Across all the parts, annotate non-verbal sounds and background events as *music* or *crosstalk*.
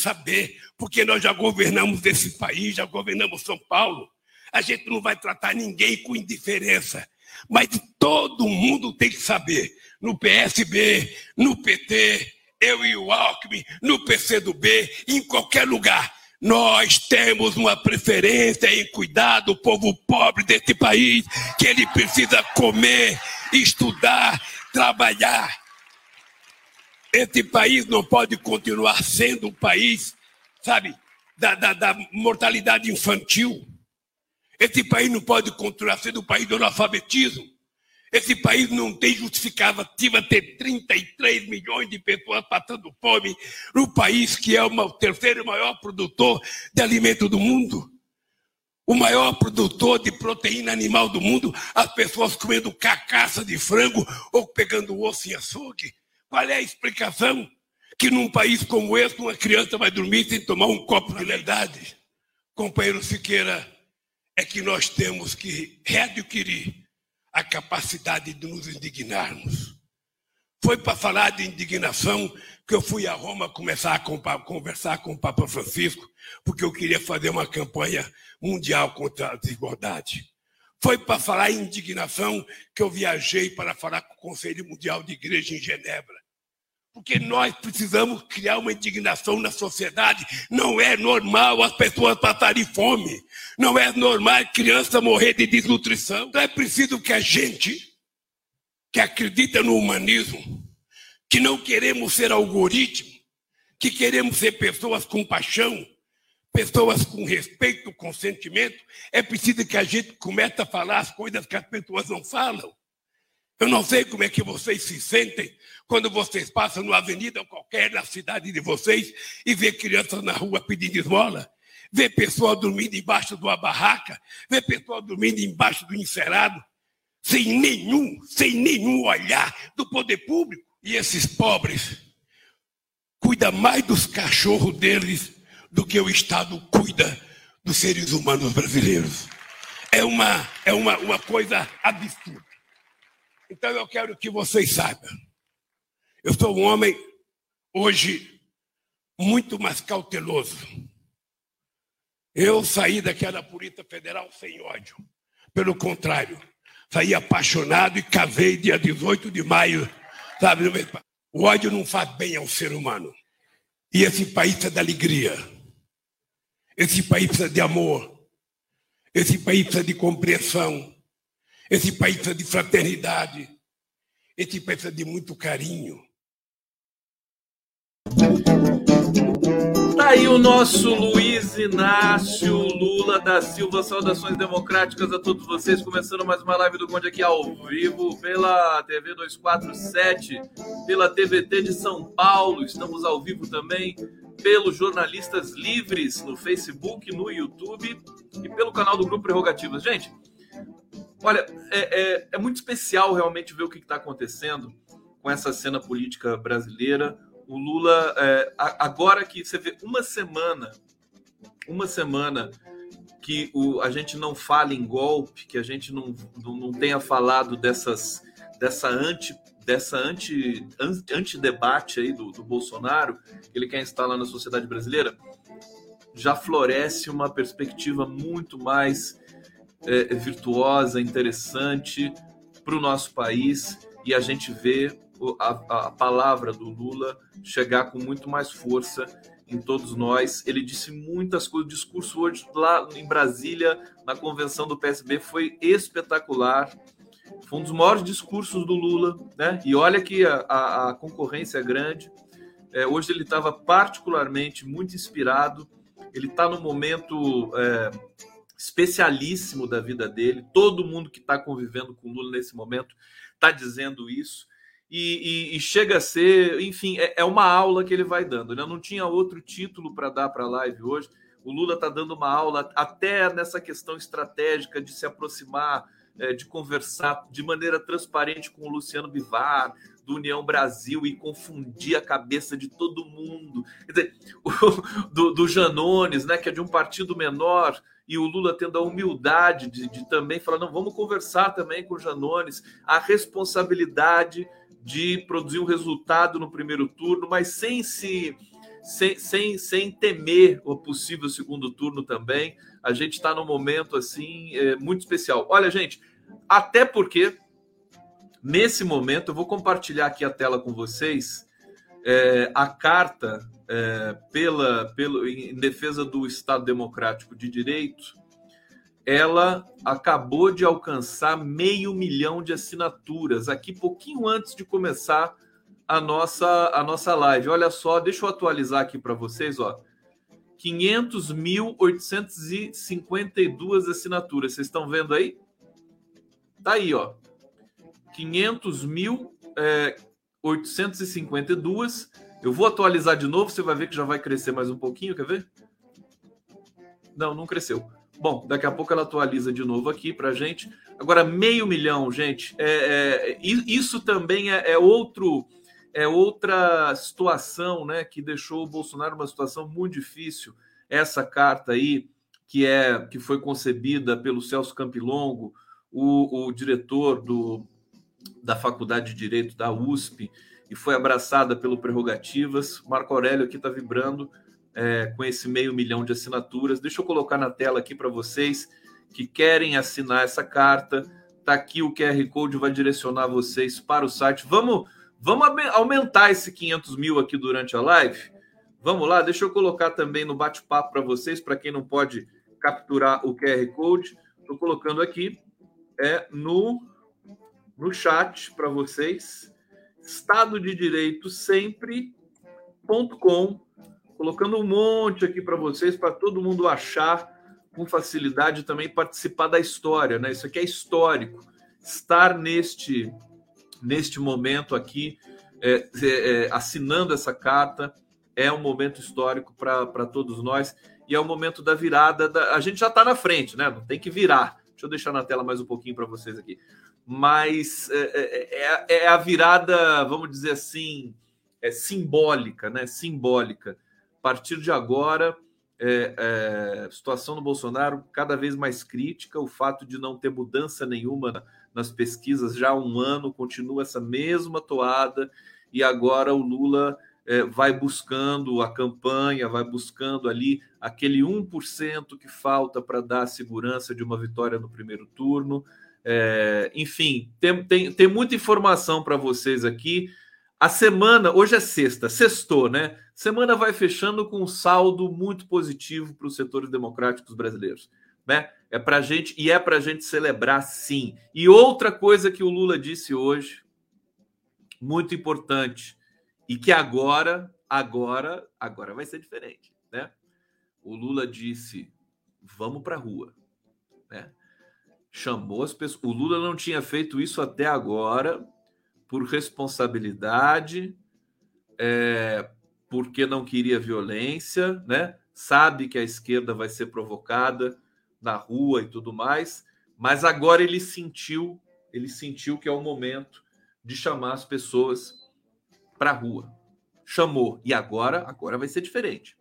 saber, porque nós já governamos esse país, já governamos São Paulo. A gente não vai tratar ninguém com indiferença, mas todo mundo tem que saber. No PSB, no PT, eu e o Alckmin, no PCdoB, em qualquer lugar. Nós temos uma preferência em cuidar do povo pobre desse país, que ele precisa comer, estudar, trabalhar. Esse país não pode continuar sendo um país, sabe, da, da, da mortalidade infantil. Esse país não pode continuar sendo um país do analfabetismo. Esse país não tem justificativa ter 33 milhões de pessoas passando fome no país que é o terceiro maior produtor de alimento do mundo. O maior produtor de proteína animal do mundo, as pessoas comendo carcaça de frango ou pegando osso em açougue. Qual é a explicação que num país como esse uma criança vai dormir sem tomar um copo de verdade? Companheiro Siqueira, é que nós temos que readquirir a capacidade de nos indignarmos. Foi para falar de indignação que eu fui a Roma começar a conversar com o Papa Francisco, porque eu queria fazer uma campanha mundial contra a desigualdade. Foi para falar em indignação que eu viajei para falar com o Conselho Mundial de Igreja em Genebra. Porque nós precisamos criar uma indignação na sociedade. Não é normal as pessoas passarem fome. Não é normal criança morrer de desnutrição. Então é preciso que a gente, que acredita no humanismo, que não queremos ser algoritmo, que queremos ser pessoas com paixão, pessoas com respeito, com sentimento, é preciso que a gente comece a falar as coisas que as pessoas não falam. Eu não sei como é que vocês se sentem quando vocês passam numa avenida qualquer na cidade de vocês e vê crianças na rua pedindo esmola, vê pessoas dormindo embaixo de uma barraca, vê pessoas dormindo embaixo do encerado, sem nenhum, sem nenhum olhar do poder público. E esses pobres cuidam mais dos cachorros deles do que o Estado cuida dos seres humanos brasileiros. É uma, é uma, uma coisa absurda. Então eu quero que vocês saibam eu sou um homem, hoje, muito mais cauteloso. Eu saí daquela Polícia Federal sem ódio. Pelo contrário, saí apaixonado e casei dia 18 de maio. Sabe? O ódio não faz bem ao ser humano. E esse país precisa de alegria. Esse país precisa de amor. Esse país precisa de compreensão. Esse país precisa de fraternidade. Esse país precisa de muito carinho. Tá aí o nosso Luiz Inácio Lula da Silva. Saudações democráticas a todos vocês. Começando mais uma live do Conde aqui ao vivo pela TV 247, pela TVT de São Paulo. Estamos ao vivo também pelos Jornalistas Livres no Facebook, no YouTube e pelo canal do Grupo Prerrogativas. Gente, olha, é, é, é muito especial realmente ver o que está acontecendo com essa cena política brasileira o Lula, é, agora que você vê uma semana, uma semana que o, a gente não fala em golpe, que a gente não, não, não tenha falado dessas, dessa anti dessa anti, anti debate aí do, do Bolsonaro que ele quer instalar na sociedade brasileira, já floresce uma perspectiva muito mais é, virtuosa, interessante para o nosso país e a gente vê a, a palavra do Lula chegar com muito mais força em todos nós. Ele disse muitas coisas. O discurso hoje lá em Brasília, na convenção do PSB, foi espetacular. Foi um dos maiores discursos do Lula, né? E olha que a, a, a concorrência é grande. É, hoje ele estava particularmente muito inspirado. Ele está no momento é, especialíssimo da vida dele. Todo mundo que está convivendo com o Lula nesse momento está dizendo isso e, e, e, chega a ser, enfim, é, é, uma aula que ele vai dando. Né? Eu não tinha outro título para dar para a live hoje. O Lula está dando uma aula até nessa questão estratégica de se aproximar, é, de conversar de maneira transparente com o Luciano Bivar, do União Brasil, e confundir a cabeça de todo mundo. Quer dizer, *laughs* o, do, do Janones, né, que é de um partido menor, e o Lula tendo a humildade de, de também falar: não, vamos conversar também com o Janones, a responsabilidade de produzir um resultado no primeiro turno, mas sem se sem, sem, sem temer o possível segundo turno também. A gente está num momento assim é, muito especial. Olha, gente, até porque nesse momento eu vou compartilhar aqui a tela com vocês é, a carta é, pela, pelo, em defesa do Estado Democrático de Direito. Ela acabou de alcançar meio milhão de assinaturas aqui pouquinho antes de começar a nossa, a nossa live. Olha só, deixa eu atualizar aqui para vocês, ó. 500.852 assinaturas. Vocês estão vendo aí? Tá aí, ó. 500.852. É, eu vou atualizar de novo, você vai ver que já vai crescer mais um pouquinho, quer ver? Não, não cresceu. Bom, daqui a pouco ela atualiza de novo aqui para gente. Agora, meio milhão, gente. É, é, isso também é, é outro é outra situação, né, que deixou o Bolsonaro uma situação muito difícil. Essa carta aí, que é que foi concebida pelo Celso Campilongo, o, o diretor do, da Faculdade de Direito da USP, e foi abraçada pelo Prerrogativas. Marco Aurélio aqui está vibrando é, com esse meio milhão de assinaturas. Deixa eu colocar na tela aqui para vocês que querem assinar essa carta. Está aqui o QR Code, vai direcionar vocês para o site. Vamos Vamos aumentar esse 500 mil aqui durante a live? Vamos lá, deixa eu colocar também no bate-papo para vocês, para quem não pode capturar o QR Code. Estou colocando aqui é no, no chat para vocês. Estado de Direito sempre.com. Colocando um monte aqui para vocês, para todo mundo achar com facilidade também participar da história, né? Isso aqui é histórico. Estar neste neste momento aqui, é, é, é, assinando essa carta. É um momento histórico para todos nós e é o momento da virada. Da... A gente já está na frente, né? Não tem que virar. Deixa eu deixar na tela mais um pouquinho para vocês aqui. Mas é, é, é, é, a virada, vamos dizer assim, é simbólica, né? Simbólica. A partir de agora, é, é, situação do Bolsonaro cada vez mais crítica, o fato de não ter mudança nenhuma nas pesquisas já há um ano, continua essa mesma toada, e agora o Lula é, vai buscando a campanha, vai buscando ali aquele 1% que falta para dar a segurança de uma vitória no primeiro turno. É, enfim, tem, tem, tem muita informação para vocês aqui. A semana, hoje é sexta, sextou, né? Semana vai fechando com um saldo muito positivo para os setores democráticos brasileiros né? É para gente e é para gente celebrar, sim. E outra coisa que o Lula disse hoje, muito importante, e que agora, agora, agora vai ser diferente, né? O Lula disse: vamos para a rua, né? Chamou as pessoas. O Lula não tinha feito isso até agora por responsabilidade, é, porque não queria violência, né? Sabe que a esquerda vai ser provocada na rua e tudo mais, mas agora ele sentiu, ele sentiu que é o momento de chamar as pessoas para a rua. Chamou e agora, agora vai ser diferente.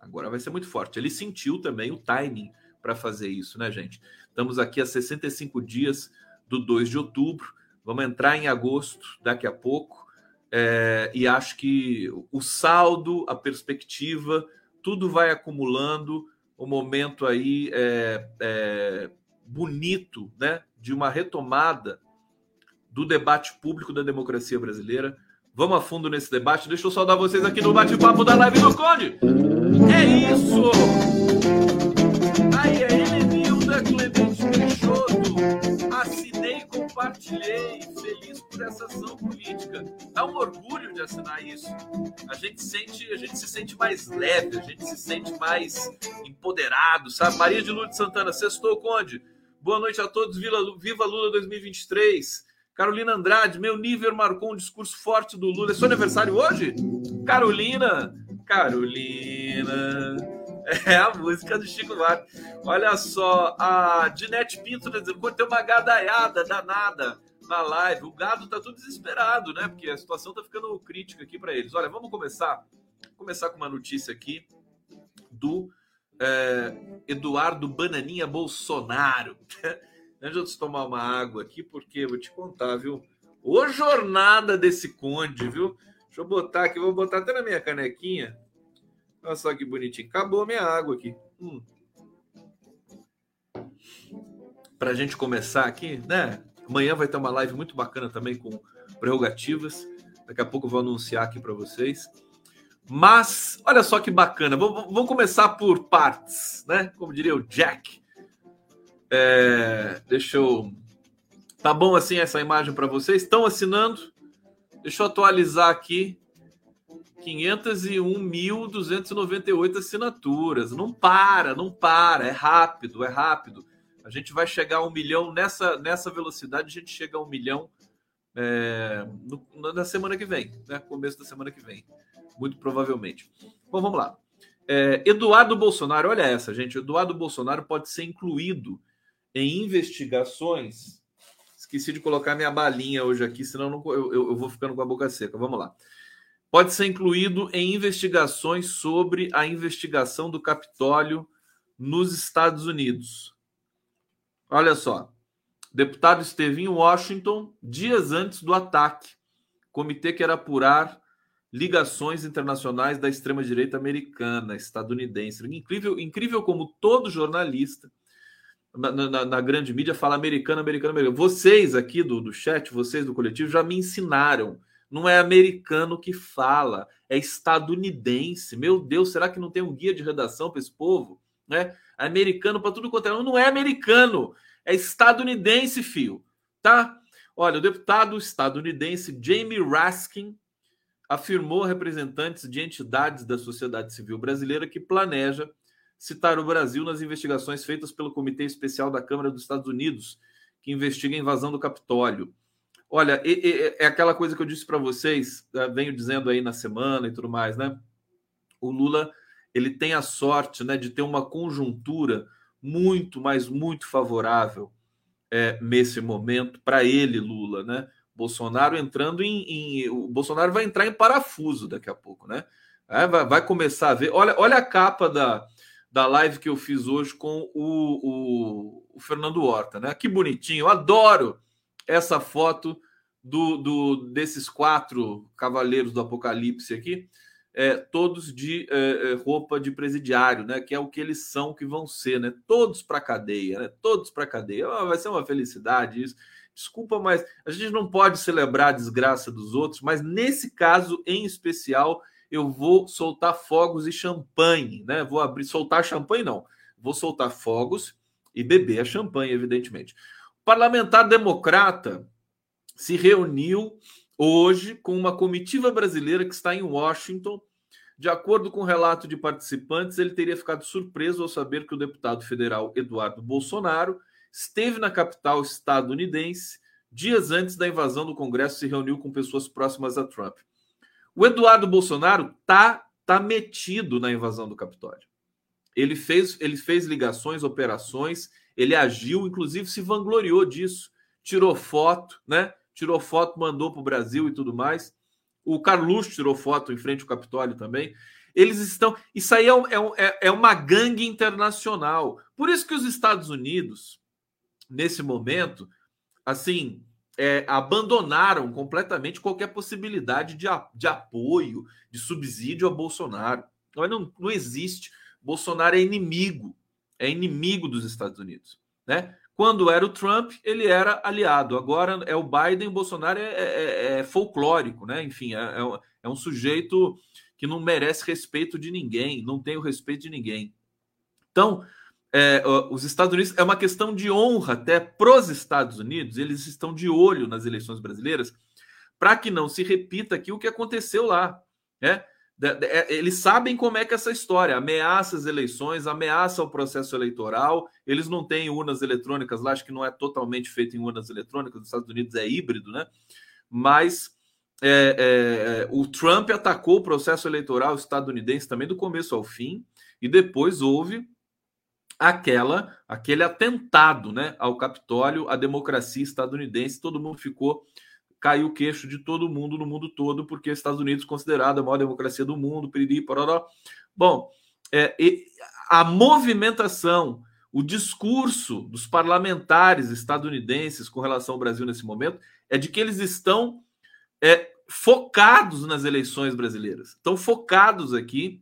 Agora vai ser muito forte. Ele sentiu também o timing para fazer isso, né, gente? Estamos aqui a 65 dias do 2 de outubro. Vamos entrar em agosto daqui a pouco. É, e acho que o saldo, a perspectiva, tudo vai acumulando um momento aí é, é, bonito, né, de uma retomada do debate público da democracia brasileira. Vamos a fundo nesse debate. Deixa eu saudar vocês aqui no bate-papo da live do Conde. É isso! Compartilhei. Feliz por essa ação política. Dá um orgulho de assinar isso. A gente sente, a gente se sente mais leve, a gente se sente mais empoderado, sabe? Maria de Lourdes Santana, sextou, Conde. Boa noite a todos. Viva Lula 2023. Carolina Andrade, meu nível marcou um discurso forte do Lula. É seu aniversário hoje? Carolina, Carolina. *laughs* É a música do Chico Buarque. Olha só, a Dinete Pinto tá dizendo, tem uma gadaiada danada na live. O gado tá tudo desesperado, né? Porque a situação tá ficando crítica aqui para eles. Olha, vamos começar. Começar com uma notícia aqui do é, Eduardo Bananinha Bolsonaro. *laughs* Deixa eu tomar uma água aqui, porque vou te contar, viu? Ô jornada desse conde, viu? Deixa eu botar aqui, vou botar até na minha canequinha. Olha só que bonitinho. Acabou a minha água aqui. Hum. Para a gente começar aqui, né? Amanhã vai ter uma live muito bacana também com prerrogativas. Daqui a pouco eu vou anunciar aqui para vocês. Mas, olha só que bacana. Vamos começar por partes, né? Como diria o Jack. É, deixa eu. Tá bom assim essa imagem para vocês? Estão assinando? Deixa eu atualizar aqui. 501.298 assinaturas. Não para, não para. É rápido, é rápido. A gente vai chegar a um milhão nessa, nessa velocidade. A gente chega a um milhão é, no, na semana que vem, né? Começo da semana que vem, muito provavelmente. Bom, vamos lá. É, Eduardo Bolsonaro, olha essa, gente. Eduardo Bolsonaro pode ser incluído em investigações. Esqueci de colocar minha balinha hoje aqui, senão não, eu, eu, vou ficando com a boca seca. Vamos lá. Pode ser incluído em investigações sobre a investigação do Capitólio nos Estados Unidos. Olha só. O deputado esteve em Washington dias antes do ataque. Comitê quer apurar ligações internacionais da extrema-direita americana, estadunidense. Incrível, incrível como todo jornalista na, na, na, grande mídia fala americano, americano, americano. Vocês aqui do, do chat, vocês do coletivo, já me ensinaram. Não é americano que fala, é estadunidense. Meu Deus, será que não tem um guia de redação para esse povo? Né? Americano para tudo quanto é. Não é americano, é estadunidense, fio. Tá? Olha, o deputado estadunidense Jamie Raskin afirmou representantes de entidades da sociedade civil brasileira que planeja citar o Brasil nas investigações feitas pelo Comitê Especial da Câmara dos Estados Unidos, que investiga a invasão do Capitólio. Olha, é, aquela coisa que eu disse para vocês, eh, venho dizendo aí na semana e tudo mais, né? O Lula ele tem a sorte né, de ter uma conjuntura muito, mas muito favorável é, nesse momento para ele, Lula, né? Bolsonaro entrando em, em, O Bolsonaro vai entrar em parafuso daqui a pouco, né? É, vai, vai, começar a ver. Olha, olha a capa da, da live que eu fiz hoje com o, o, o Fernando Horta, né? Que bonitinho, adoro essa foto do, do desses quatro cavaleiros do Apocalipse aqui, é, todos de é, é roupa de presidiário, né? Que é o que eles são, que vão ser, né? Todos para cadeia, né? Todos para cadeia. Ah, vai ser uma felicidade isso. Desculpa, mas a gente não pode celebrar a desgraça dos outros, mas nesse caso em especial eu vou soltar fogos e champanhe, né? Vou abrir, soltar champanhe não, vou soltar fogos e beber a champanhe, evidentemente. Parlamentar democrata se reuniu hoje com uma comitiva brasileira que está em Washington. De acordo com o relato de participantes, ele teria ficado surpreso ao saber que o deputado federal Eduardo Bolsonaro esteve na capital estadunidense dias antes da invasão do Congresso se reuniu com pessoas próximas a Trump. O Eduardo Bolsonaro tá tá metido na invasão do Capitólio. Ele fez ele fez ligações, operações, ele agiu, inclusive se vangloriou disso, tirou foto, né? Tirou foto, mandou para o Brasil e tudo mais. O Carluxo tirou foto em frente ao Capitólio também. Eles estão. Isso aí é, é, é, é uma gangue internacional. Por isso que os Estados Unidos, nesse momento, assim, é, abandonaram completamente qualquer possibilidade de, de apoio, de subsídio a Bolsonaro. Não, não existe. Bolsonaro é inimigo, é inimigo dos Estados Unidos. Né? Quando era o Trump, ele era aliado. Agora é o Biden, Bolsonaro é, é, é, é folclórico, né? Enfim, é, é, é um sujeito que não merece respeito de ninguém, não tem o respeito de ninguém. Então, é, os Estados Unidos é uma questão de honra até para os Estados Unidos, eles estão de olho nas eleições brasileiras para que não se repita aqui o que aconteceu lá. Né? É, eles sabem como é que é essa história ameaça as eleições, ameaça o processo eleitoral. Eles não têm urnas eletrônicas lá, acho que não é totalmente feito em urnas eletrônicas, nos Estados Unidos é híbrido, né? Mas é, é, o Trump atacou o processo eleitoral estadunidense também do começo ao fim E depois houve aquela aquele atentado, né, ao Capitólio, à democracia estadunidense. Todo mundo ficou caiu o queixo de todo mundo no mundo todo, porque os Estados Unidos é considerado a maior democracia do mundo, piriri, pororó. Bom, é, a movimentação, o discurso dos parlamentares estadunidenses com relação ao Brasil nesse momento é de que eles estão é, focados nas eleições brasileiras, estão focados aqui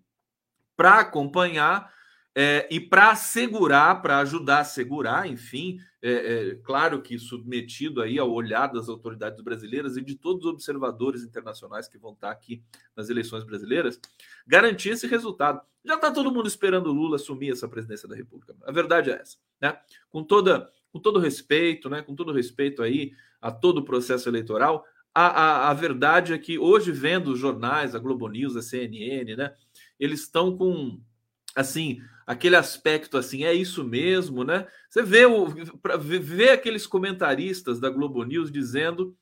para acompanhar é, e para segurar, para ajudar a segurar, enfim, é, é, claro que submetido aí ao olhar das autoridades brasileiras e de todos os observadores internacionais que vão estar aqui nas eleições brasileiras, garantir esse resultado. Já está todo mundo esperando o Lula assumir essa presidência da República. A verdade é essa, né? Com toda, com todo respeito, né? Com todo respeito aí a todo o processo eleitoral, a, a, a verdade é que hoje vendo os jornais, a Globo News, a CNN, né? Eles estão com assim, aquele aspecto assim, é isso mesmo, né? Você vê, o, vê aqueles comentaristas da Globo News dizendo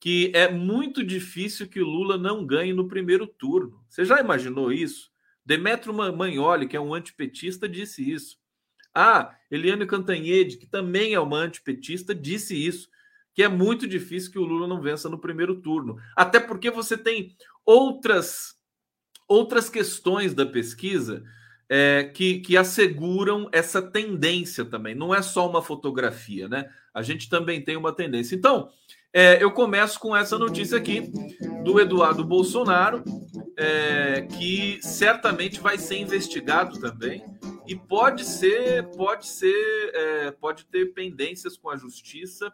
que é muito difícil que o Lula não ganhe no primeiro turno. Você já imaginou isso? Demetrio Magnoli, que é um antipetista, disse isso. Ah, Eliane Cantanhede, que também é uma antipetista, disse isso, que é muito difícil que o Lula não vença no primeiro turno. Até porque você tem outras outras questões da pesquisa é, que, que asseguram essa tendência também. Não é só uma fotografia, né? A gente também tem uma tendência. Então, é, eu começo com essa notícia aqui do Eduardo Bolsonaro, é, que certamente vai ser investigado também e pode ser, pode ser, é, pode ter pendências com a justiça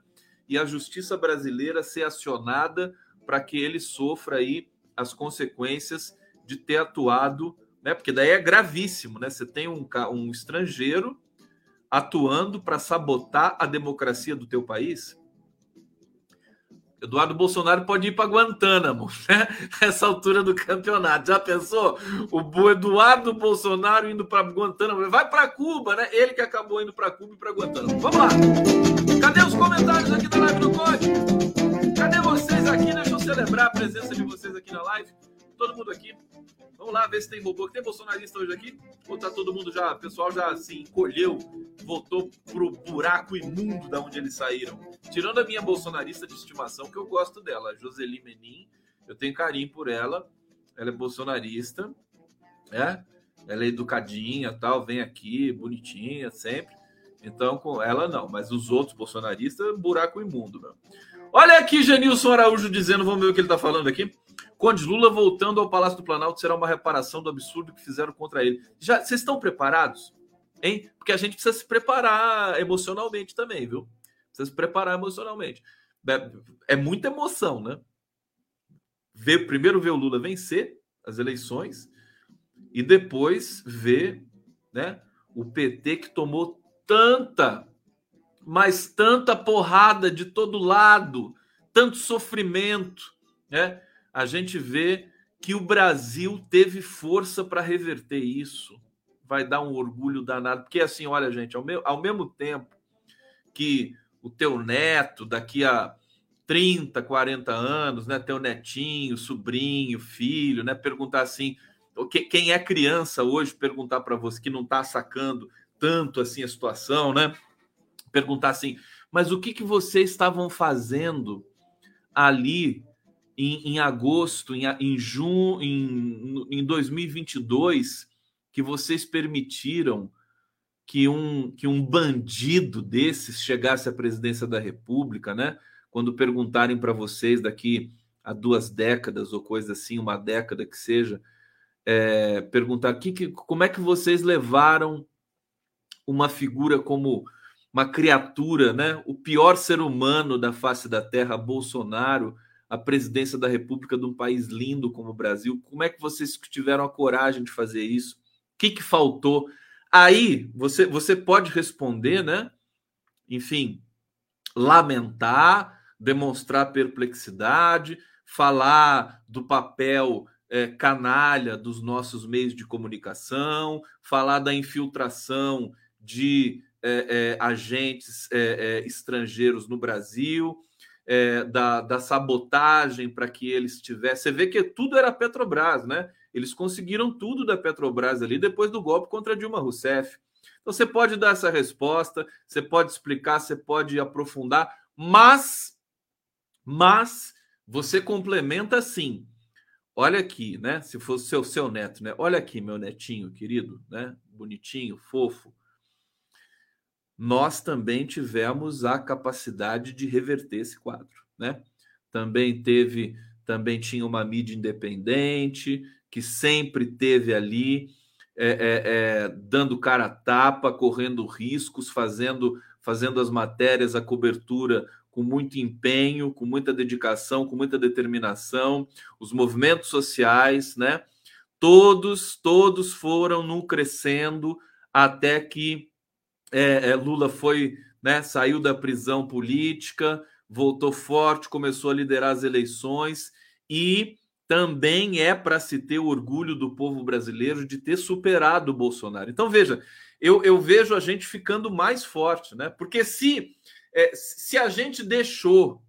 e a justiça brasileira ser acionada para que ele sofra aí as consequências de ter atuado né? Porque daí é gravíssimo, né? Você tem um, um estrangeiro atuando para sabotar a democracia do teu país. Eduardo Bolsonaro pode ir para Guantánamo, *laughs* né? Essa altura do campeonato. Já pensou? O Eduardo Bolsonaro indo para Guantánamo. Vai para Cuba, né? Ele que acabou indo para Cuba e para Guantánamo. Vamos lá. Cadê os comentários aqui da live do Conde? Cadê vocês aqui? Deixa eu celebrar a presença de vocês aqui na live. Todo mundo aqui. Vamos lá ver se tem robô. Tem bolsonarista hoje aqui? Ou tá todo mundo já, o pessoal já se encolheu, voltou pro buraco imundo da onde eles saíram? Tirando a minha bolsonarista de estimação, que eu gosto dela, Joseli Menin, eu tenho carinho por ela. Ela é bolsonarista, né? Ela é educadinha, tal, vem aqui, bonitinha, sempre. Então, com ela não, mas os outros bolsonaristas, buraco imundo, meu. Olha aqui, Genilson Araújo dizendo, vamos ver o que ele tá falando aqui. Conde Lula voltando ao Palácio do Planalto será uma reparação do absurdo que fizeram contra ele. Já vocês estão preparados? Hein? Porque a gente precisa se preparar emocionalmente também, viu? Precisa se preparar emocionalmente. É, é muita emoção, né? Ver, primeiro ver o Lula vencer as eleições e depois ver né, o PT que tomou tanta, mas tanta porrada de todo lado, tanto sofrimento, né? A gente vê que o Brasil teve força para reverter isso. Vai dar um orgulho danado. Porque, assim, olha, gente, ao, meu, ao mesmo tempo que o teu neto, daqui a 30, 40 anos, né, teu netinho, sobrinho, filho, né, perguntar assim, quem é criança hoje, perguntar para você que não está sacando tanto assim a situação, né? Perguntar assim, mas o que, que vocês estavam fazendo ali em, em agosto, em, em junho, em, em 2022, que vocês permitiram que um, que um bandido desses chegasse à presidência da República, né? Quando perguntarem para vocês daqui a duas décadas ou coisa assim, uma década que seja, é, perguntar que, que, como é que vocês levaram uma figura como uma criatura, né? O pior ser humano da face da Terra, Bolsonaro, a presidência da República de um país lindo como o Brasil. Como é que vocês tiveram a coragem de fazer isso? O que, que faltou? Aí você, você pode responder, né? Enfim, lamentar, demonstrar perplexidade, falar do papel é, canalha dos nossos meios de comunicação, falar da infiltração de é, é, agentes é, é, estrangeiros no Brasil é, da, da sabotagem para que eles tivessem. Você vê que tudo era Petrobras, né? Eles conseguiram tudo da Petrobras ali depois do golpe contra Dilma Rousseff. Então você pode dar essa resposta, você pode explicar, você pode aprofundar, mas mas você complementa assim. Olha aqui, né? Se fosse seu seu neto, né? Olha aqui, meu netinho querido, né? Bonitinho, fofo. Nós também tivemos a capacidade de reverter esse quadro, né? Também teve, também tinha uma mídia independente que sempre teve ali é, é, é, dando cara a tapa, correndo riscos, fazendo, fazendo as matérias, a cobertura com muito empenho, com muita dedicação, com muita determinação, os movimentos sociais, né? Todos, todos foram no crescendo até que é, é, Lula foi, né? Saiu da prisão política, voltou forte, começou a liderar as eleições e também é para se ter orgulho do povo brasileiro de ter superado o Bolsonaro. Então, veja, eu, eu vejo a gente ficando mais forte, né? Porque se, é, se a gente deixou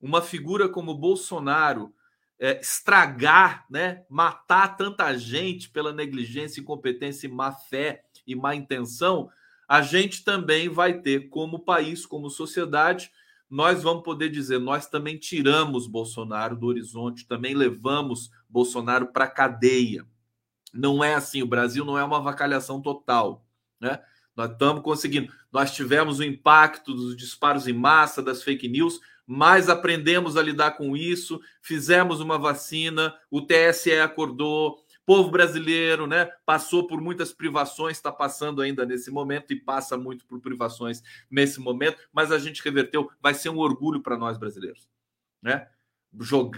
uma figura como Bolsonaro é, estragar, né, matar tanta gente pela negligência, incompetência, má fé e má intenção, a gente também vai ter, como país, como sociedade, nós vamos poder dizer, nós também tiramos Bolsonaro do horizonte, também levamos Bolsonaro para a cadeia. Não é assim, o Brasil não é uma vacalhação total, né? Nós estamos conseguindo. Nós tivemos o impacto dos disparos em massa, das fake news, mas aprendemos a lidar com isso, fizemos uma vacina, o TSE acordou, povo brasileiro, né, passou por muitas privações, está passando ainda nesse momento e passa muito por privações nesse momento, mas a gente reverteu, vai ser um orgulho para nós brasileiros, né?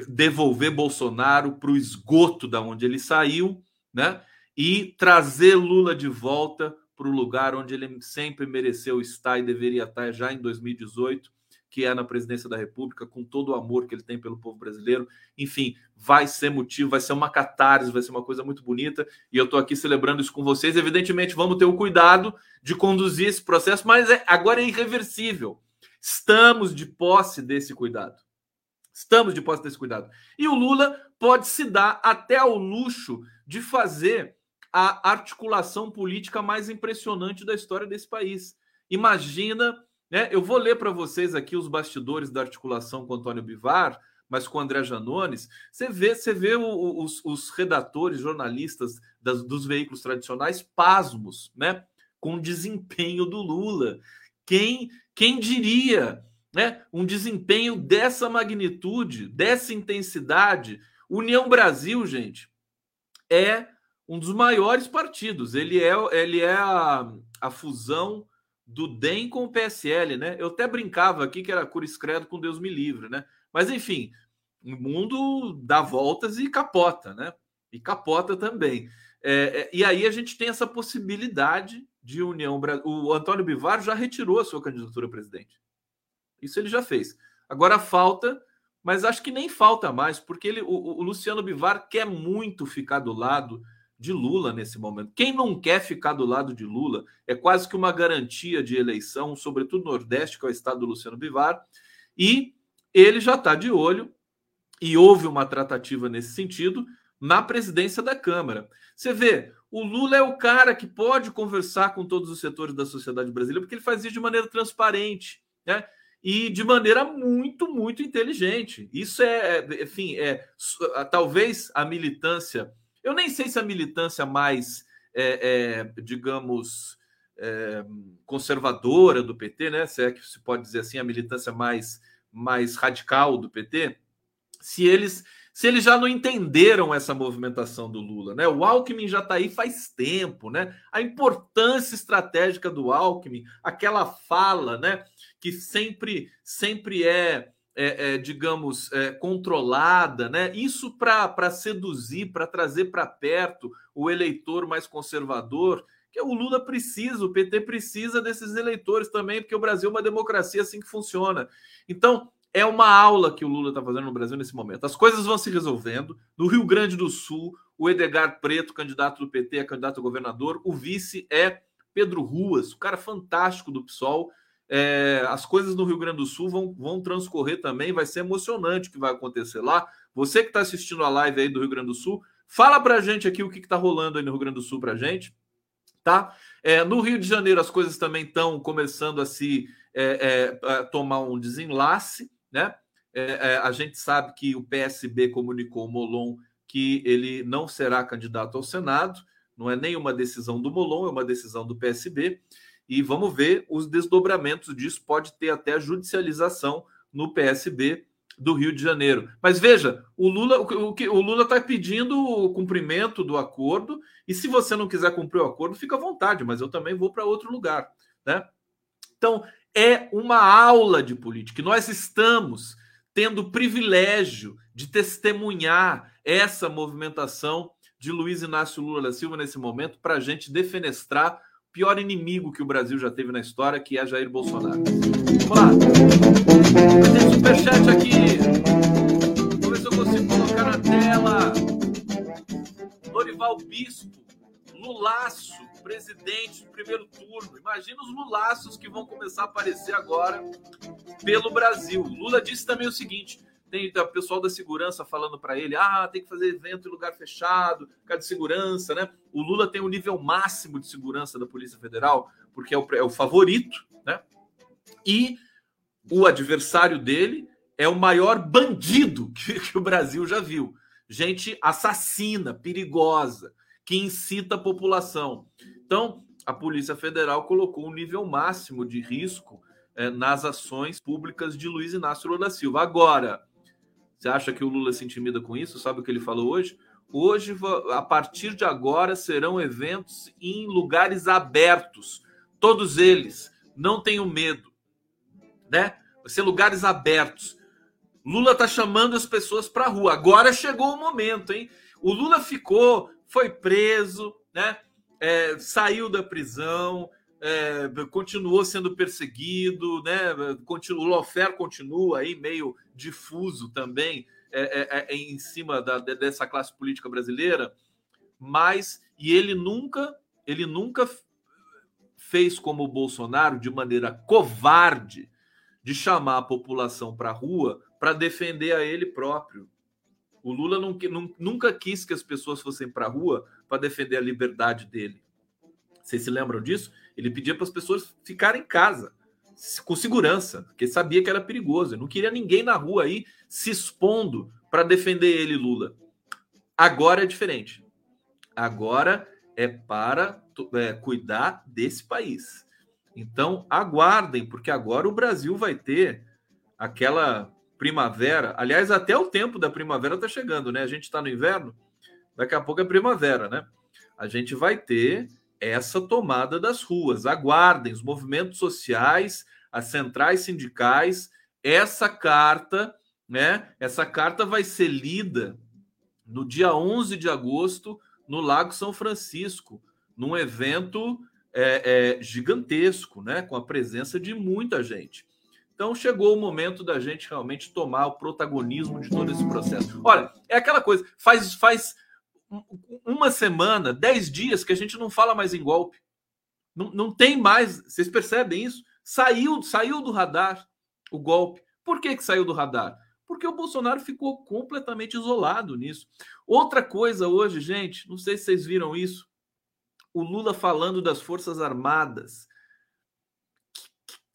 devolver Bolsonaro para o esgoto da onde ele saiu, né? E trazer Lula de volta para o lugar onde ele sempre mereceu estar e deveria estar já em 2018 que é na presidência da República, com todo o amor que ele tem pelo povo brasileiro. Enfim, vai ser motivo, vai ser uma catarse, vai ser uma coisa muito bonita. E eu estou aqui celebrando isso com vocês. Evidentemente, vamos ter o cuidado de conduzir esse processo, mas é, agora é irreversível. Estamos de posse desse cuidado. Estamos de posse desse cuidado. E o Lula pode se dar até ao luxo de fazer a articulação política mais impressionante da história desse país. Imagina né? Eu vou ler para vocês aqui os bastidores da articulação com Antônio Bivar, mas com André Janones. Você vê, você vê o, os, os, redatores, jornalistas das, dos veículos tradicionais pasmos, né? Com o desempenho do Lula. Quem, quem diria, né? Um desempenho dessa magnitude, dessa intensidade. União Brasil, gente, é um dos maiores partidos. Ele é, ele é a, a fusão do DEM com o PSL, né? Eu até brincava aqui que era Cures Credo com Deus me livre, né? Mas enfim, o mundo dá voltas e capota, né? E capota também. É, é, e aí a gente tem essa possibilidade de união. O Antônio Bivar já retirou a sua candidatura a presidente. Isso ele já fez. Agora falta, mas acho que nem falta mais, porque ele, o, o Luciano Bivar quer muito ficar do lado de Lula nesse momento. Quem não quer ficar do lado de Lula é quase que uma garantia de eleição, sobretudo no Nordeste, que é o estado do Luciano Bivar, e ele já está de olho, e houve uma tratativa nesse sentido, na presidência da Câmara. Você vê, o Lula é o cara que pode conversar com todos os setores da sociedade brasileira, porque ele faz isso de maneira transparente, né? E de maneira muito, muito inteligente. Isso é, é enfim, é talvez a militância eu nem sei se a militância mais, é, é, digamos, é, conservadora do PT, né? Se é que se pode dizer assim, a militância mais, mais radical do PT, se eles se eles já não entenderam essa movimentação do Lula, né? O Alckmin já está aí faz tempo, né? A importância estratégica do Alckmin, aquela fala, né? Que sempre sempre é é, é, digamos, é, controlada, né? Isso para seduzir, para trazer para perto o eleitor mais conservador, que o Lula precisa, o PT precisa desses eleitores também, porque o Brasil é uma democracia assim que funciona. Então, é uma aula que o Lula está fazendo no Brasil nesse momento. As coisas vão se resolvendo. No Rio Grande do Sul, o Edgar Preto, candidato do PT, é candidato a governador. O vice é Pedro Ruas, o cara fantástico do PSOL é, as coisas no Rio Grande do Sul vão, vão transcorrer também, vai ser emocionante o que vai acontecer lá. Você que está assistindo a live aí do Rio Grande do Sul, Fala para a gente aqui o que está rolando aí no Rio Grande do Sul para a gente, tá? É, no Rio de Janeiro as coisas também estão começando a se é, é, a tomar um desenlace, né? É, é, a gente sabe que o PSB comunicou o Molon que ele não será candidato ao Senado, não é nenhuma decisão do Molon, é uma decisão do PSB, e vamos ver os desdobramentos disso, pode ter até judicialização no PSB do Rio de Janeiro. Mas veja, o Lula o, o Lula está pedindo o cumprimento do acordo, e se você não quiser cumprir o acordo, fica à vontade, mas eu também vou para outro lugar. Né? Então, é uma aula de política. nós estamos tendo o privilégio de testemunhar essa movimentação de Luiz Inácio Lula da Silva nesse momento para a gente defenestrar pior inimigo que o Brasil já teve na história, que é Jair Bolsonaro. Vamos lá. Tem superchat aqui. Vamos ver se eu consigo colocar na tela. Dorival Bispo, Lulaço, presidente do primeiro turno. Imagina os lulaços que vão começar a aparecer agora pelo Brasil. Lula disse também o seguinte: tem o pessoal da segurança falando para ele: ah, tem que fazer evento em lugar fechado, cara de segurança, né? O Lula tem o nível máximo de segurança da Polícia Federal, porque é o, é o favorito, né? E o adversário dele é o maior bandido *laughs* que, que o Brasil já viu. Gente assassina, perigosa, que incita a população. Então, a Polícia Federal colocou um nível máximo de risco é, nas ações públicas de Luiz Inácio Lula da Silva. Agora, você acha que o Lula se intimida com isso? Sabe o que ele falou hoje? Hoje, a partir de agora, serão eventos em lugares abertos. Todos eles. Não tenham medo. Né? Vai ser lugares abertos. Lula está chamando as pessoas para a rua. Agora chegou o momento, hein? O Lula ficou, foi preso, né? é, saiu da prisão, é, continuou sendo perseguido, né? Continua, o Lofer continua aí meio difuso também é, é, é, em cima da, dessa classe política brasileira, mas e ele nunca ele nunca fez como o Bolsonaro de maneira covarde de chamar a população para a rua para defender a ele próprio. O Lula nunca quis que as pessoas fossem para a rua para defender a liberdade dele. Vocês se lembram disso? Ele pedia para as pessoas ficarem em casa, com segurança, porque sabia que era perigoso. Ele não queria ninguém na rua aí se expondo para defender ele, Lula. Agora é diferente. Agora é para é, cuidar desse país. Então, aguardem, porque agora o Brasil vai ter aquela primavera. Aliás, até o tempo da primavera está chegando, né? A gente está no inverno, daqui a pouco é primavera, né? A gente vai ter essa tomada das ruas. Aguardem os movimentos sociais, as centrais sindicais, essa carta, né? Essa carta vai ser lida no dia 11 de agosto no Lago São Francisco, num evento é, é, gigantesco, né? Com a presença de muita gente. Então chegou o momento da gente realmente tomar o protagonismo de todo esse processo. Olha, é aquela coisa, faz faz uma semana, dez dias que a gente não fala mais em golpe. Não, não tem mais, vocês percebem isso? Saiu, saiu do radar o golpe. Por que, que saiu do radar? Porque o Bolsonaro ficou completamente isolado nisso. Outra coisa hoje, gente, não sei se vocês viram isso. O Lula falando das Forças Armadas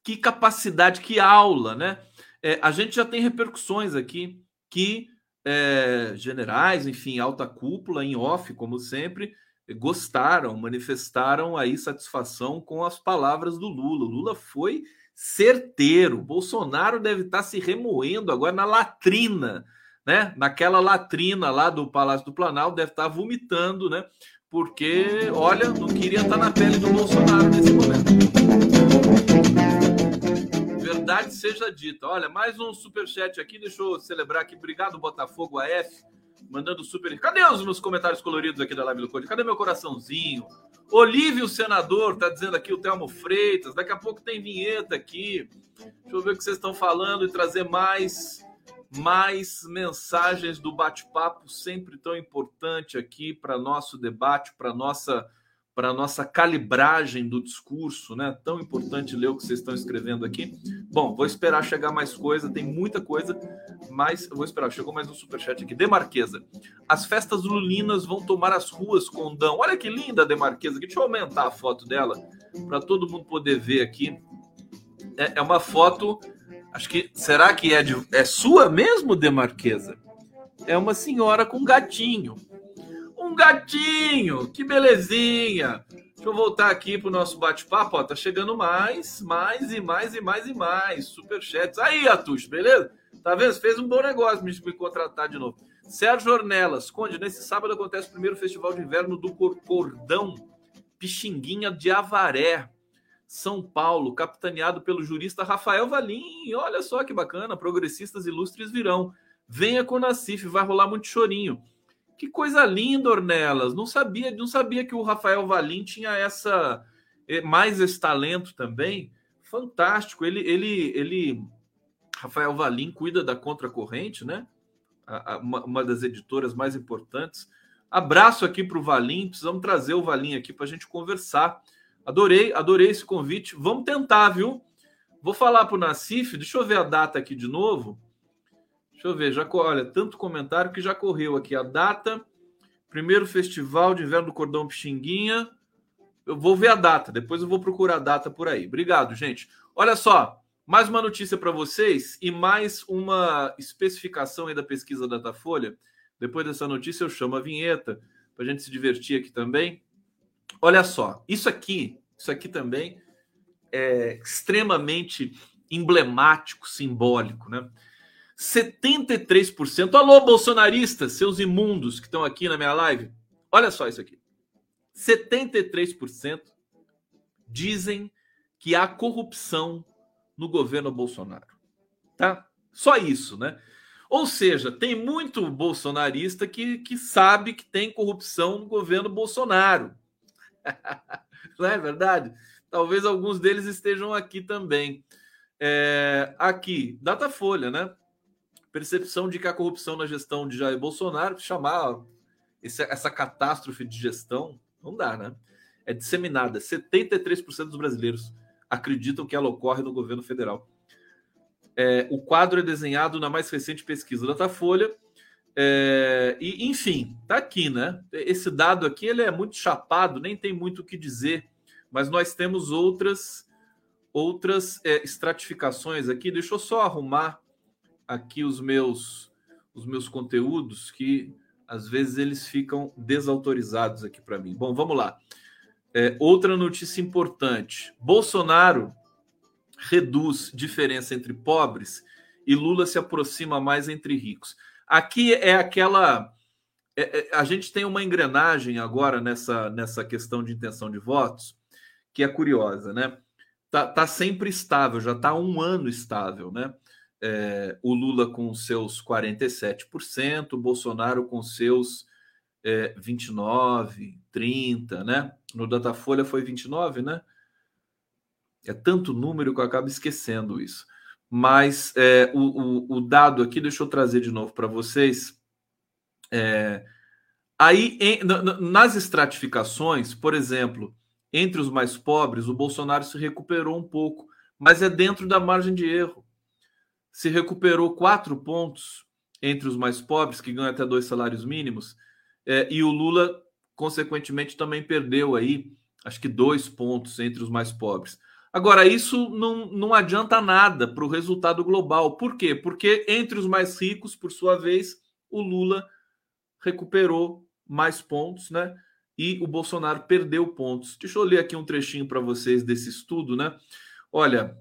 que capacidade, que aula, né? É, a gente já tem repercussões aqui que é, generais, enfim, alta cúpula, em off, como sempre, gostaram, manifestaram aí satisfação com as palavras do Lula. O Lula foi certeiro. Bolsonaro deve estar se remoendo agora na latrina, né? Naquela latrina lá do Palácio do Planalto, deve estar vomitando, né? Porque, olha, não queria estar na pele do Bolsonaro nesse momento verdade seja dita. Olha, mais um super chat aqui. Deixa eu celebrar aqui. Obrigado, Botafogo AF. Mandando super. Cadê os meus comentários coloridos aqui da live do Code? Cadê meu coraçãozinho? Olívio Senador tá dizendo aqui o Telmo Freitas. Daqui a pouco tem vinheta aqui. Deixa eu ver o que vocês estão falando e trazer mais mais mensagens do bate-papo sempre tão importante aqui para nosso debate, para nossa para a nossa calibragem do discurso, né? Tão importante ler o que vocês estão escrevendo aqui. Bom, vou esperar chegar mais coisa, tem muita coisa, mas vou esperar. Chegou mais um superchat aqui. Demarquesa. As festas lulinas vão tomar as ruas com Dão. Olha que linda a Demarquesa. Deixa eu aumentar a foto dela para todo mundo poder ver aqui. É, é, uma foto. Acho que. Será que é, de, é sua mesmo, Demarquesa? É uma senhora com gatinho um gatinho, que belezinha. Deixa eu voltar aqui para o nosso bate-papo. Tá chegando mais, mais e mais e mais e mais. Superchats. Aí, Atush, beleza? Tá vendo? Fez um bom negócio me, me contratar de novo. Sérgio Ornelas. Conde, nesse sábado acontece o primeiro festival de inverno do Cordão Pixinguinha de Avaré, São Paulo, capitaneado pelo jurista Rafael Valim. Olha só que bacana, progressistas ilustres virão. Venha com o Nacif, vai rolar muito chorinho. Que coisa linda, Ornelas. Não sabia, não sabia que o Rafael Valim tinha essa eh, mais esse talento também. Fantástico. Ele ele ele Rafael Valim cuida da Contracorrente, né? A, a, uma, uma, das editoras mais importantes. Abraço aqui para o Valim. Precisamos trazer o Valim aqui para a gente conversar. Adorei, adorei esse convite. Vamos tentar, viu? Vou falar para o Nacif. Deixa eu ver a data aqui de novo. Deixa eu ver, já olha, tanto comentário que já correu aqui a data. Primeiro festival de inverno do Cordão Pixinguinha. Eu vou ver a data, depois eu vou procurar a data por aí. Obrigado, gente. Olha só, mais uma notícia para vocês e mais uma especificação aí da pesquisa Datafolha. Depois dessa notícia eu chamo a vinheta para a gente se divertir aqui também. Olha só, isso aqui, isso aqui também é extremamente emblemático, simbólico, né? 73%. Alô, bolsonaristas, seus imundos que estão aqui na minha live. Olha só isso aqui. 73% dizem que há corrupção no governo Bolsonaro. Tá? Só isso, né? Ou seja, tem muito bolsonarista que, que sabe que tem corrupção no governo Bolsonaro. *laughs* Não é verdade? Talvez alguns deles estejam aqui também. É, aqui, Datafolha, né? Percepção de que a corrupção na gestão de Jair Bolsonaro, chamar esse, essa catástrofe de gestão, não dá, né? É disseminada. 73% dos brasileiros acreditam que ela ocorre no governo federal. É, o quadro é desenhado na mais recente pesquisa da Datafolha. É, e, enfim, tá aqui, né? Esse dado aqui ele é muito chapado, nem tem muito o que dizer, mas nós temos outras outras é, estratificações aqui. Deixa eu só arrumar aqui os meus os meus conteúdos que às vezes eles ficam desautorizados aqui para mim. Bom, vamos lá. É, outra notícia importante: Bolsonaro reduz diferença entre pobres e Lula se aproxima mais entre ricos. Aqui é aquela. É, é, a gente tem uma engrenagem agora nessa, nessa questão de intenção de votos que é curiosa, né? Tá, tá sempre estável, já tá um ano estável, né? É, o Lula com seus 47%, o Bolsonaro com seus é, 29%, 30%, né? No Datafolha foi 29%, né? É tanto número que eu acabo esquecendo isso. Mas é, o, o, o, dado aqui, deixa eu trazer de novo para vocês. É, aí, em, nas estratificações, por exemplo, entre os mais pobres, o Bolsonaro se recuperou um pouco, mas é dentro da margem de erro se recuperou quatro pontos entre os mais pobres, que ganham até dois salários mínimos, é, e o Lula, consequentemente, também perdeu aí, acho que dois pontos entre os mais pobres. Agora, isso não, não adianta nada para o resultado global. Por quê? Porque entre os mais ricos, por sua vez, o Lula recuperou mais pontos, né? E o Bolsonaro perdeu pontos. Deixa eu ler aqui um trechinho para vocês desse estudo, né? Olha,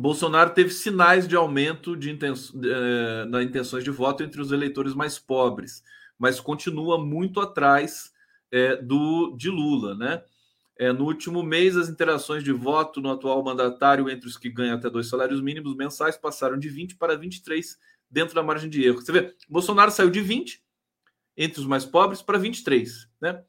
Bolsonaro teve sinais de aumento de inten eh, na intenções de voto entre os eleitores mais pobres, mas continua muito atrás é, do de Lula, né? É, no último mês, as interações de voto no atual mandatário entre os que ganham até dois salários mínimos mensais passaram de 20 para 23 dentro da margem de erro. Você vê, Bolsonaro saiu de 20 entre os mais pobres para 23, né?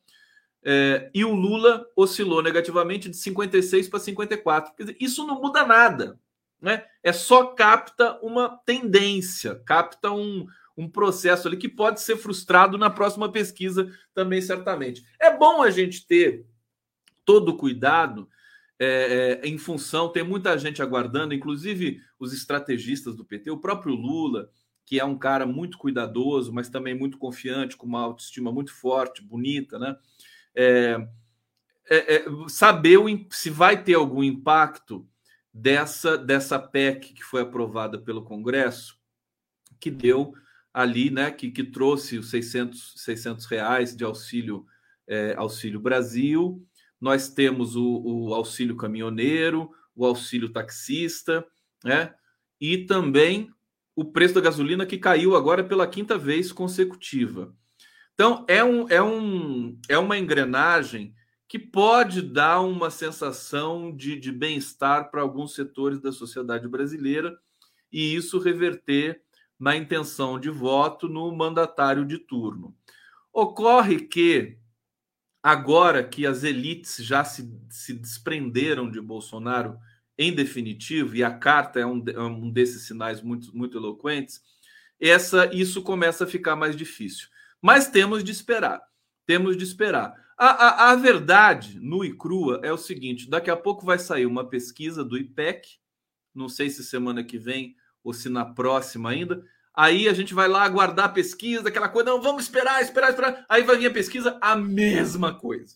E o Lula oscilou negativamente de 56 para 54. Quer dizer, isso não muda nada né? É só capta uma tendência, capta um, um processo ali que pode ser frustrado na próxima pesquisa também, certamente. É bom a gente ter todo cuidado é, é, em função, tem muita gente aguardando, inclusive os estrategistas do PT, o próprio Lula, que é um cara muito cuidadoso, mas também muito confiante, com uma autoestima muito forte, bonita, né? É, é, é saber o, se vai ter algum impacto dessa, dessa PEC que foi aprovada pelo Congresso, que deu ali, né, que, que trouxe os 600, 600 reais de auxílio, é, auxílio Brasil. Nós temos o, o auxílio caminhoneiro, o auxílio taxista, né, e também o preço da gasolina que caiu agora pela quinta vez consecutiva. Então, é, um, é, um, é uma engrenagem que pode dar uma sensação de, de bem-estar para alguns setores da sociedade brasileira e isso reverter na intenção de voto no mandatário de turno. Ocorre que, agora que as elites já se, se desprenderam de Bolsonaro em definitivo, e a carta é um, é um desses sinais muito, muito eloquentes, essa, isso começa a ficar mais difícil. Mas temos de esperar. Temos de esperar. A, a, a, verdade, nua e crua, é o seguinte: daqui a pouco vai sair uma pesquisa do IPEC, não sei se semana que vem ou se na próxima ainda. Aí a gente vai lá aguardar a pesquisa, aquela coisa, não, vamos esperar, esperar, esperar. Aí vai vir a pesquisa, a mesma coisa.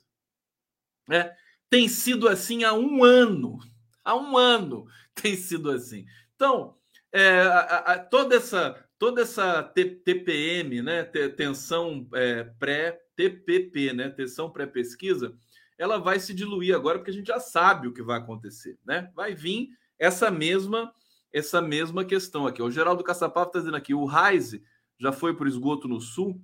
É, tem sido assim há um ano. Há um ano *laughs* tem sido assim. Então, é, a, a, toda essa toda essa TPM, né, tensão é, pré TPP, né? Tensão pré-pesquisa, ela vai se diluir agora porque a gente já sabe o que vai acontecer, né? Vai vir essa mesma essa mesma questão aqui. O Geraldo Caçapava está dizendo aqui, o Rise já foi para o esgoto no sul?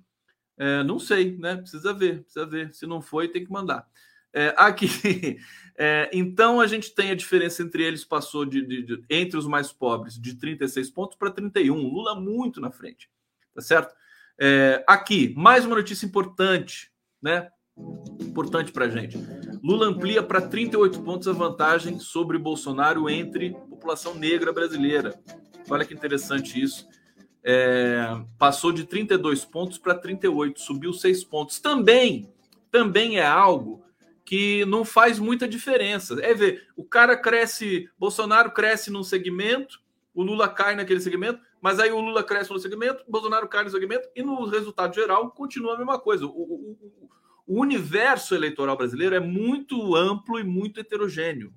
É, não sei, né? Precisa ver, precisa ver. Se não foi, tem que mandar. É, aqui, *laughs* é, então a gente tem a diferença entre eles passou de, de, de entre os mais pobres de 36 pontos para 31. Lula muito na frente, tá certo? É, aqui, mais uma notícia importante, né? Importante para gente. Lula amplia para 38 pontos a vantagem sobre Bolsonaro entre população negra brasileira. Olha que interessante isso. É, passou de 32 pontos para 38, subiu 6 pontos. Também, também é algo que não faz muita diferença. É ver, o cara cresce, Bolsonaro cresce num segmento, o Lula cai naquele segmento, mas aí o Lula cresce no segmento, o Bolsonaro cai no segmento, e no resultado geral continua a mesma coisa. O, o, o, universo eleitoral brasileiro é muito amplo e muito heterogêneo.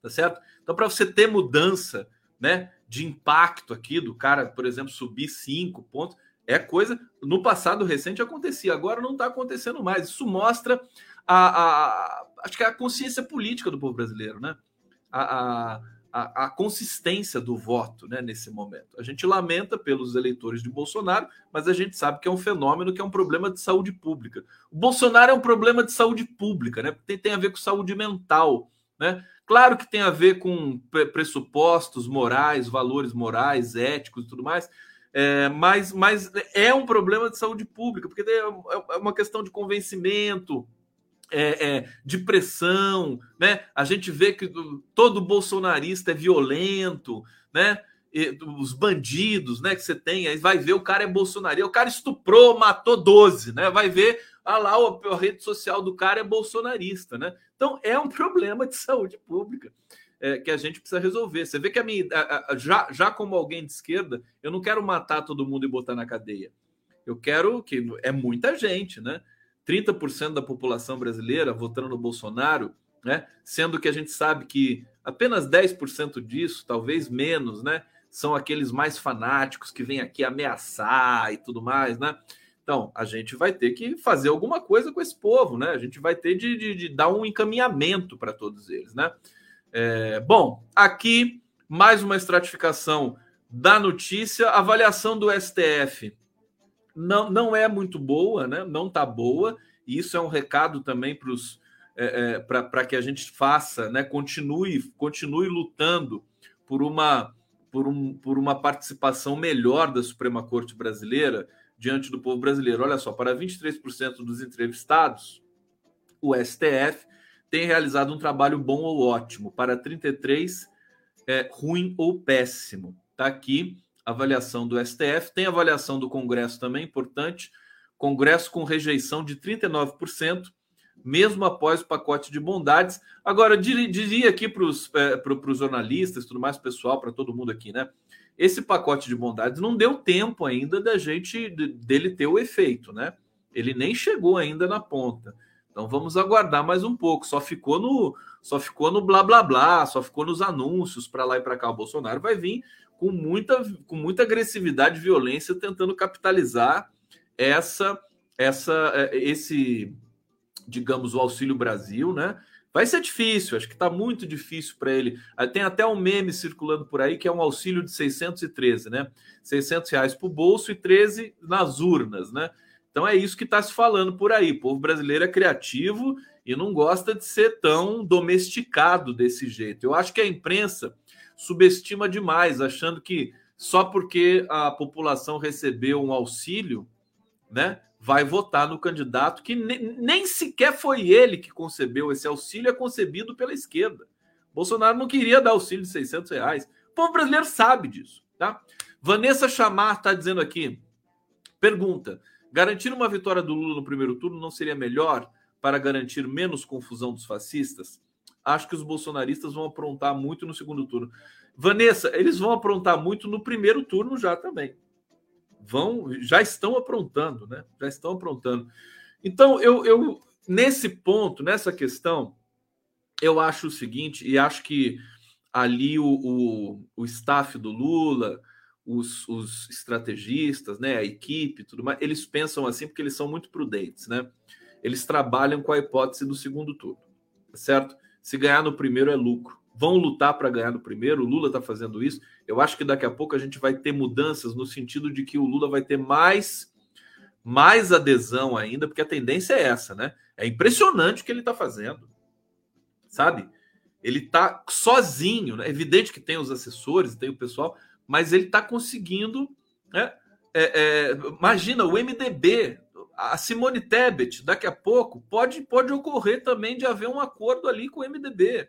Tá certo? Então, para você ter mudança né, de impacto aqui, do cara, por exemplo, subir cinco pontos, é coisa. No passado recente acontecia, agora não está acontecendo mais. Isso mostra a, a, acho que é a consciência política do povo brasileiro, né? a, a a, consistência do voto né, nesse momento. A gente lamenta pelos eleitores de Bolsonaro, mas a gente sabe que é um fenômeno que é um problema de saúde pública. O Bolsonaro é um problema de saúde pública, né? Tem, tem a ver com saúde mental. Né? Claro que tem a ver com pressupostos morais, valores morais, éticos e tudo mais, é, mas, mas é um problema de saúde pública, porque é, é uma questão de convencimento, é, é, de pressão, né? A gente vê que todo bolsonarista é violento, né? E, os bandidos, né? Que você tem, aí vai ver o cara é bolsonarista, o cara estuprou, matou 12, né? Vai ver, ah lá, a, a rede social do cara é bolsonarista, né? Então é um *laughs* problema de saúde pública. É, que a gente precisa resolver. Você vê que a minha, a, a, já, já como alguém de esquerda, eu não quero matar todo mundo e botar na cadeia. Eu quero que é muita gente, né? 30% da população brasileira votando no Bolsonaro, né? Sendo que a gente sabe que apenas 10% disso, talvez menos, né? São aqueles mais fanáticos que vêm aqui ameaçar e tudo mais, né? Então, a gente vai ter que fazer alguma coisa com esse povo, né? A gente vai ter de, de, de dar um encaminhamento para todos eles, né? É, bom, aqui mais uma estratificação da notícia, avaliação do STF não, não é muito boa, né? não está boa, e isso é um recado também para os. É, é, para que a gente faça, né, continue, continue lutando por uma, por, um, por uma participação melhor da Suprema Corte Brasileira diante do povo brasileiro. Olha só, para 23% dos entrevistados, o STF tem realizado um trabalho bom ou ótimo, para 33% é ruim ou péssimo. Está aqui avaliação do STF, tem avaliação do Congresso também, importante. Congresso com rejeição de 39%, mesmo após o pacote de bondades. Agora, eu diria aqui para os é, jornalistas, tudo mais, pessoal, para todo mundo aqui, né? Esse pacote de bondades não deu tempo ainda da gente dele ter o efeito, né? Ele nem chegou ainda na ponta. Então vamos aguardar mais um pouco. Só ficou no, só ficou no blá blá blá, só ficou nos anúncios para lá e para cá. O Bolsonaro vai vir com muita, com muita agressividade e violência tentando capitalizar essa, essa, é, esse, digamos, o Auxílio Brasil, né? Vai ser difícil, acho que está muito difícil para ele. Ah, tem até um meme circulando por aí que é um auxílio de 613, né? 600 reais para o bolso e 13 nas urnas, né? Então é isso que está se falando por aí. O povo brasileiro é criativo e não gosta de ser tão domesticado desse jeito. Eu acho que a imprensa subestima demais, achando que só porque a população recebeu um auxílio, né? vai votar no candidato que nem, sequer foi ele que concebeu esse auxílio, é concebido pela esquerda. Bolsonaro não queria dar auxílio de 600 reais. O povo brasileiro sabe disso, tá? Vanessa Chamar está dizendo aqui, pergunta, garantir uma vitória do Lula no primeiro turno não seria melhor para garantir menos confusão dos fascistas? Acho que os bolsonaristas vão aprontar muito no segundo turno. Vanessa, eles vão aprontar muito no primeiro turno já também vão, já estão aprontando, né? Já estão aprontando. Então, eu, eu nesse ponto, nessa questão, eu acho o seguinte, e acho que ali o, o, o staff do Lula, os, os, estrategistas, né, a equipe, tudo mais, eles pensam assim porque eles são muito prudentes, né? Eles trabalham com a hipótese do segundo turno, certo? Se ganhar no primeiro é lucro vão lutar para ganhar no primeiro. O Lula está fazendo isso. Eu acho que daqui a pouco a gente vai ter mudanças no sentido de que o Lula vai ter mais mais adesão ainda, porque a tendência é essa, né? É impressionante o que ele está fazendo, sabe? Ele está sozinho, né? É evidente que tem os assessores, tem o pessoal, mas ele está conseguindo, né? É, é, imagina o MDB, a Simone Tebet, daqui a pouco pode, pode ocorrer também de haver um acordo ali com o MDB.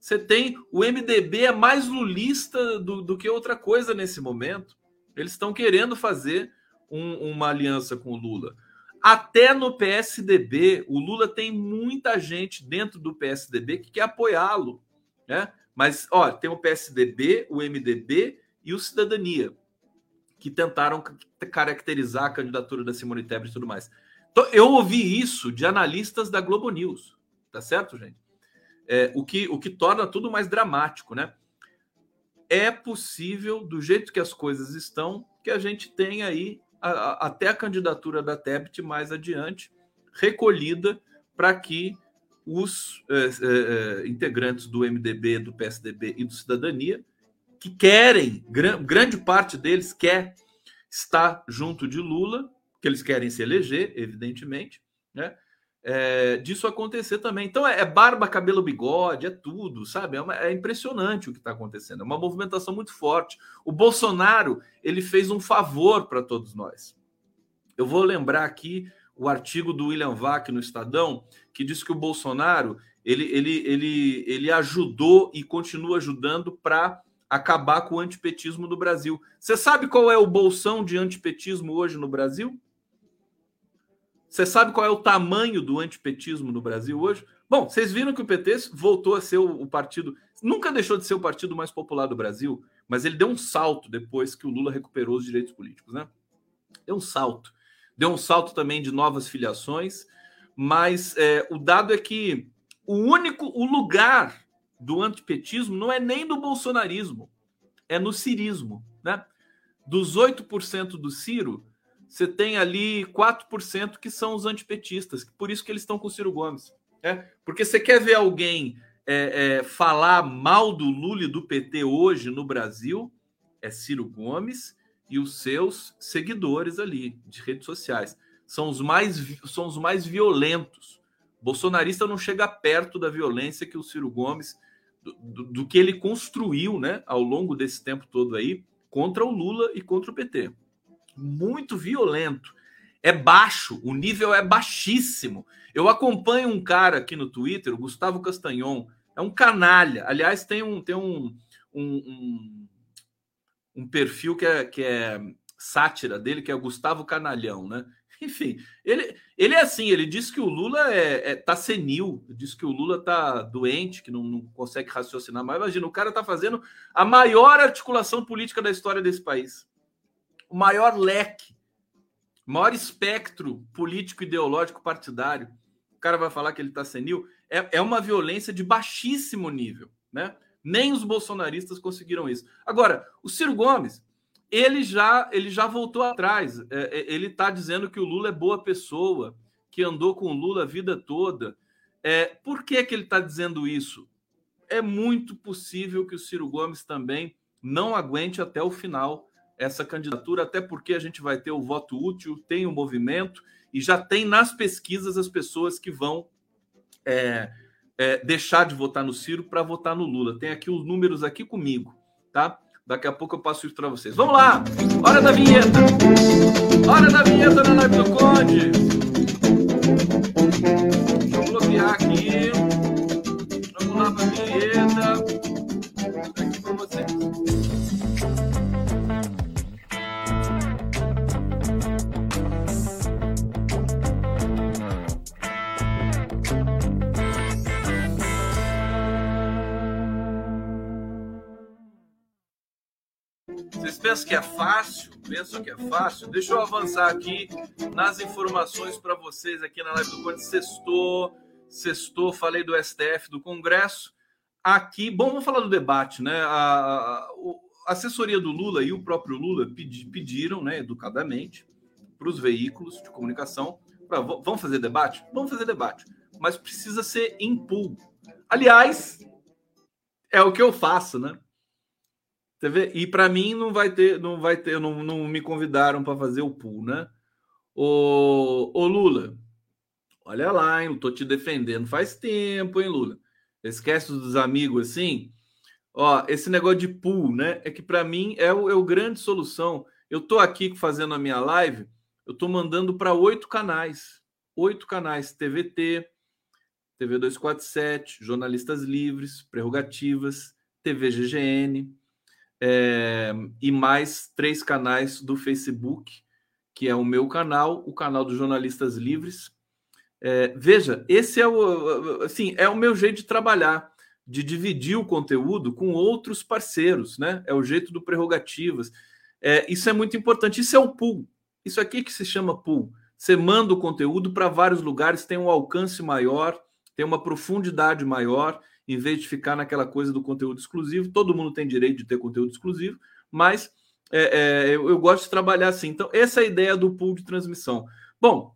Você tem o MDB é mais lulista do, do que outra coisa nesse momento. Eles estão querendo fazer um, uma aliança com o Lula. Até no PSDB, o Lula tem muita gente dentro do PSDB que quer apoiá-lo, né? Mas, ó, tem o PSDB, o MDB e o Cidadania, que tentaram caracterizar a candidatura da Simone Tebet e tudo mais. Então, eu ouvi isso de analistas da Globo News, tá certo, gente? é, o, que, o que torna tudo mais dramático, né? É possível, do jeito que as coisas estão, que a gente tenha aí a, a, até a candidatura da Tebet mais adiante, recolhida para que os é, é, é integrantes do MDB, do PSDB e do Cidadania, que querem, gran, grande parte deles quer estar junto de Lula, que eles querem se eleger, evidentemente, né? é, disso acontecer também. Então é, é, barba, cabelo, bigode, é tudo, sabe? É, uma, é impressionante o que está acontecendo. É uma movimentação muito forte. O Bolsonaro ele fez um favor para todos nós. Eu vou lembrar aqui o artigo do William Vac no Estadão que diz que o Bolsonaro ele, ele, ele, ele ajudou e continua ajudando para acabar com o antipetismo no Brasil. Você sabe qual é o bolsão de antipetismo hoje no Brasil? Você sabe qual é o tamanho do antipetismo no Brasil hoje? Bom, vocês viram que o PT voltou a ser o, partido, nunca deixou de ser o partido mais popular do Brasil, mas ele deu um salto depois que o Lula recuperou os direitos políticos, né? Deu um salto. Deu um salto também de novas filiações, mas é, o dado é que o único, o lugar do antipetismo não é nem do bolsonarismo, é no cirismo, né? Dos 8% do Ciro, você tem ali 4% que são os antipetistas, por isso que eles estão com o Ciro Gomes. Né? Porque você quer ver alguém é, é, falar mal do Lula e do PT hoje no Brasil, é Ciro Gomes e os seus seguidores ali de redes sociais. São os mais, são os mais violentos. Bolsonarista não chega perto da violência que o Ciro Gomes, do, do, do que ele construiu né, ao longo desse tempo todo aí, contra o Lula e contra o PT muito violento. É baixo, o nível é baixíssimo. Eu acompanho um cara aqui no Twitter, o Gustavo Castanhon, é um canalha. Aliás, tem um, tem um, um, um, um perfil que é, que é sátira dele, que é o Gustavo Canalhão, né? Enfim, ele, ele é assim, ele diz que o Lula é, é tá senil, diz que o Lula tá doente, que não, não consegue raciocinar mais. Imagina, o cara tá fazendo a maior articulação política da história desse país. O maior leque, o maior espectro político, ideológico, partidário. O cara vai falar que ele tá senil. É, é uma violência de baixíssimo nível, né? Nem os bolsonaristas conseguiram isso. Agora, o Ciro Gomes, ele já ele já voltou atrás. É, é ele está dizendo que o Lula é boa pessoa, que andou com o Lula a vida toda. É, por que, que ele está dizendo isso? É muito possível que o Ciro Gomes também não aguente até o final essa candidatura, até porque a gente vai ter o voto útil, tem o movimento e já tem nas pesquisas as pessoas que vão é, é, deixar de votar no Ciro para votar no Lula. Tem aqui os números aqui comigo, tá? Daqui a pouco eu passo isso para vocês. Vamos lá! Hora da vinheta! Hora da vinheta na live do Conde! Deixa eu bloquear aqui. Pensam que é fácil? Pensam que é fácil? Deixa eu avançar aqui nas informações para vocês aqui na live do Conde. Sextou, sextou, falei do STF, do Congresso. Aqui, bom, vamos falar do debate, né? A, a, a assessoria do Lula e o próprio Lula pedi, pediram, né, educadamente, para os veículos de comunicação, pra, vamos fazer debate? Vamos fazer debate, mas precisa ser em. Aliás, é o que eu faço, né? Você vê? E para mim não vai ter, não vai ter, não, não me convidaram para fazer o pool, né? Ô, ô Lula, olha lá, hein? Eu tô te defendendo faz tempo, hein, Lula? Esquece dos amigos assim. Ó, esse negócio de pool, né? É que para mim é o, é o grande solução. Eu tô aqui fazendo a minha live, eu tô mandando para oito canais. Oito canais: TVT, TV 247, Jornalistas Livres, Prerrogativas, TV GGN, é, e mais três canais do Facebook, que é o meu canal, o canal dos Jornalistas Livres. É, veja, esse é o, assim, é o meu jeito de trabalhar, de dividir o conteúdo com outros parceiros, né? É o jeito do Prerrogativas. É, isso é muito importante. Isso é o pool. Isso aqui que se chama pool. Você manda o conteúdo para vários lugares, tem um alcance maior, tem uma profundidade maior em vez de ficar naquela coisa do conteúdo exclusivo. Todo mundo tem direito de ter conteúdo exclusivo, mas é, é, eu, eu, gosto de trabalhar assim. Então, essa é a ideia do pool de transmissão. Bom,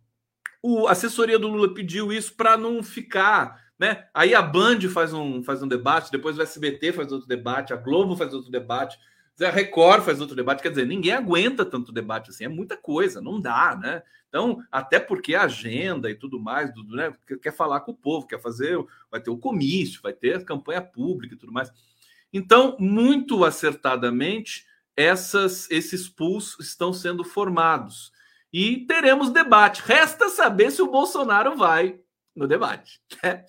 a assessoria do Lula pediu isso para não ficar. Né? Aí a Band faz um, faz um debate, depois o SBT faz outro debate, a Globo faz outro debate, a Record faz outro debate. Quer dizer, ninguém aguenta tanto debate assim, é muita coisa, não dá, né? Então, até porque a agenda e tudo mais, do, né, quer falar com o povo, quer fazer, vai ter o comício, vai ter campanha pública e tudo mais. Então, muito acertadamente, essas, esses pools estão sendo formados. E teremos debate. Resta saber se o Bolsonaro vai no debate. *laughs* Né?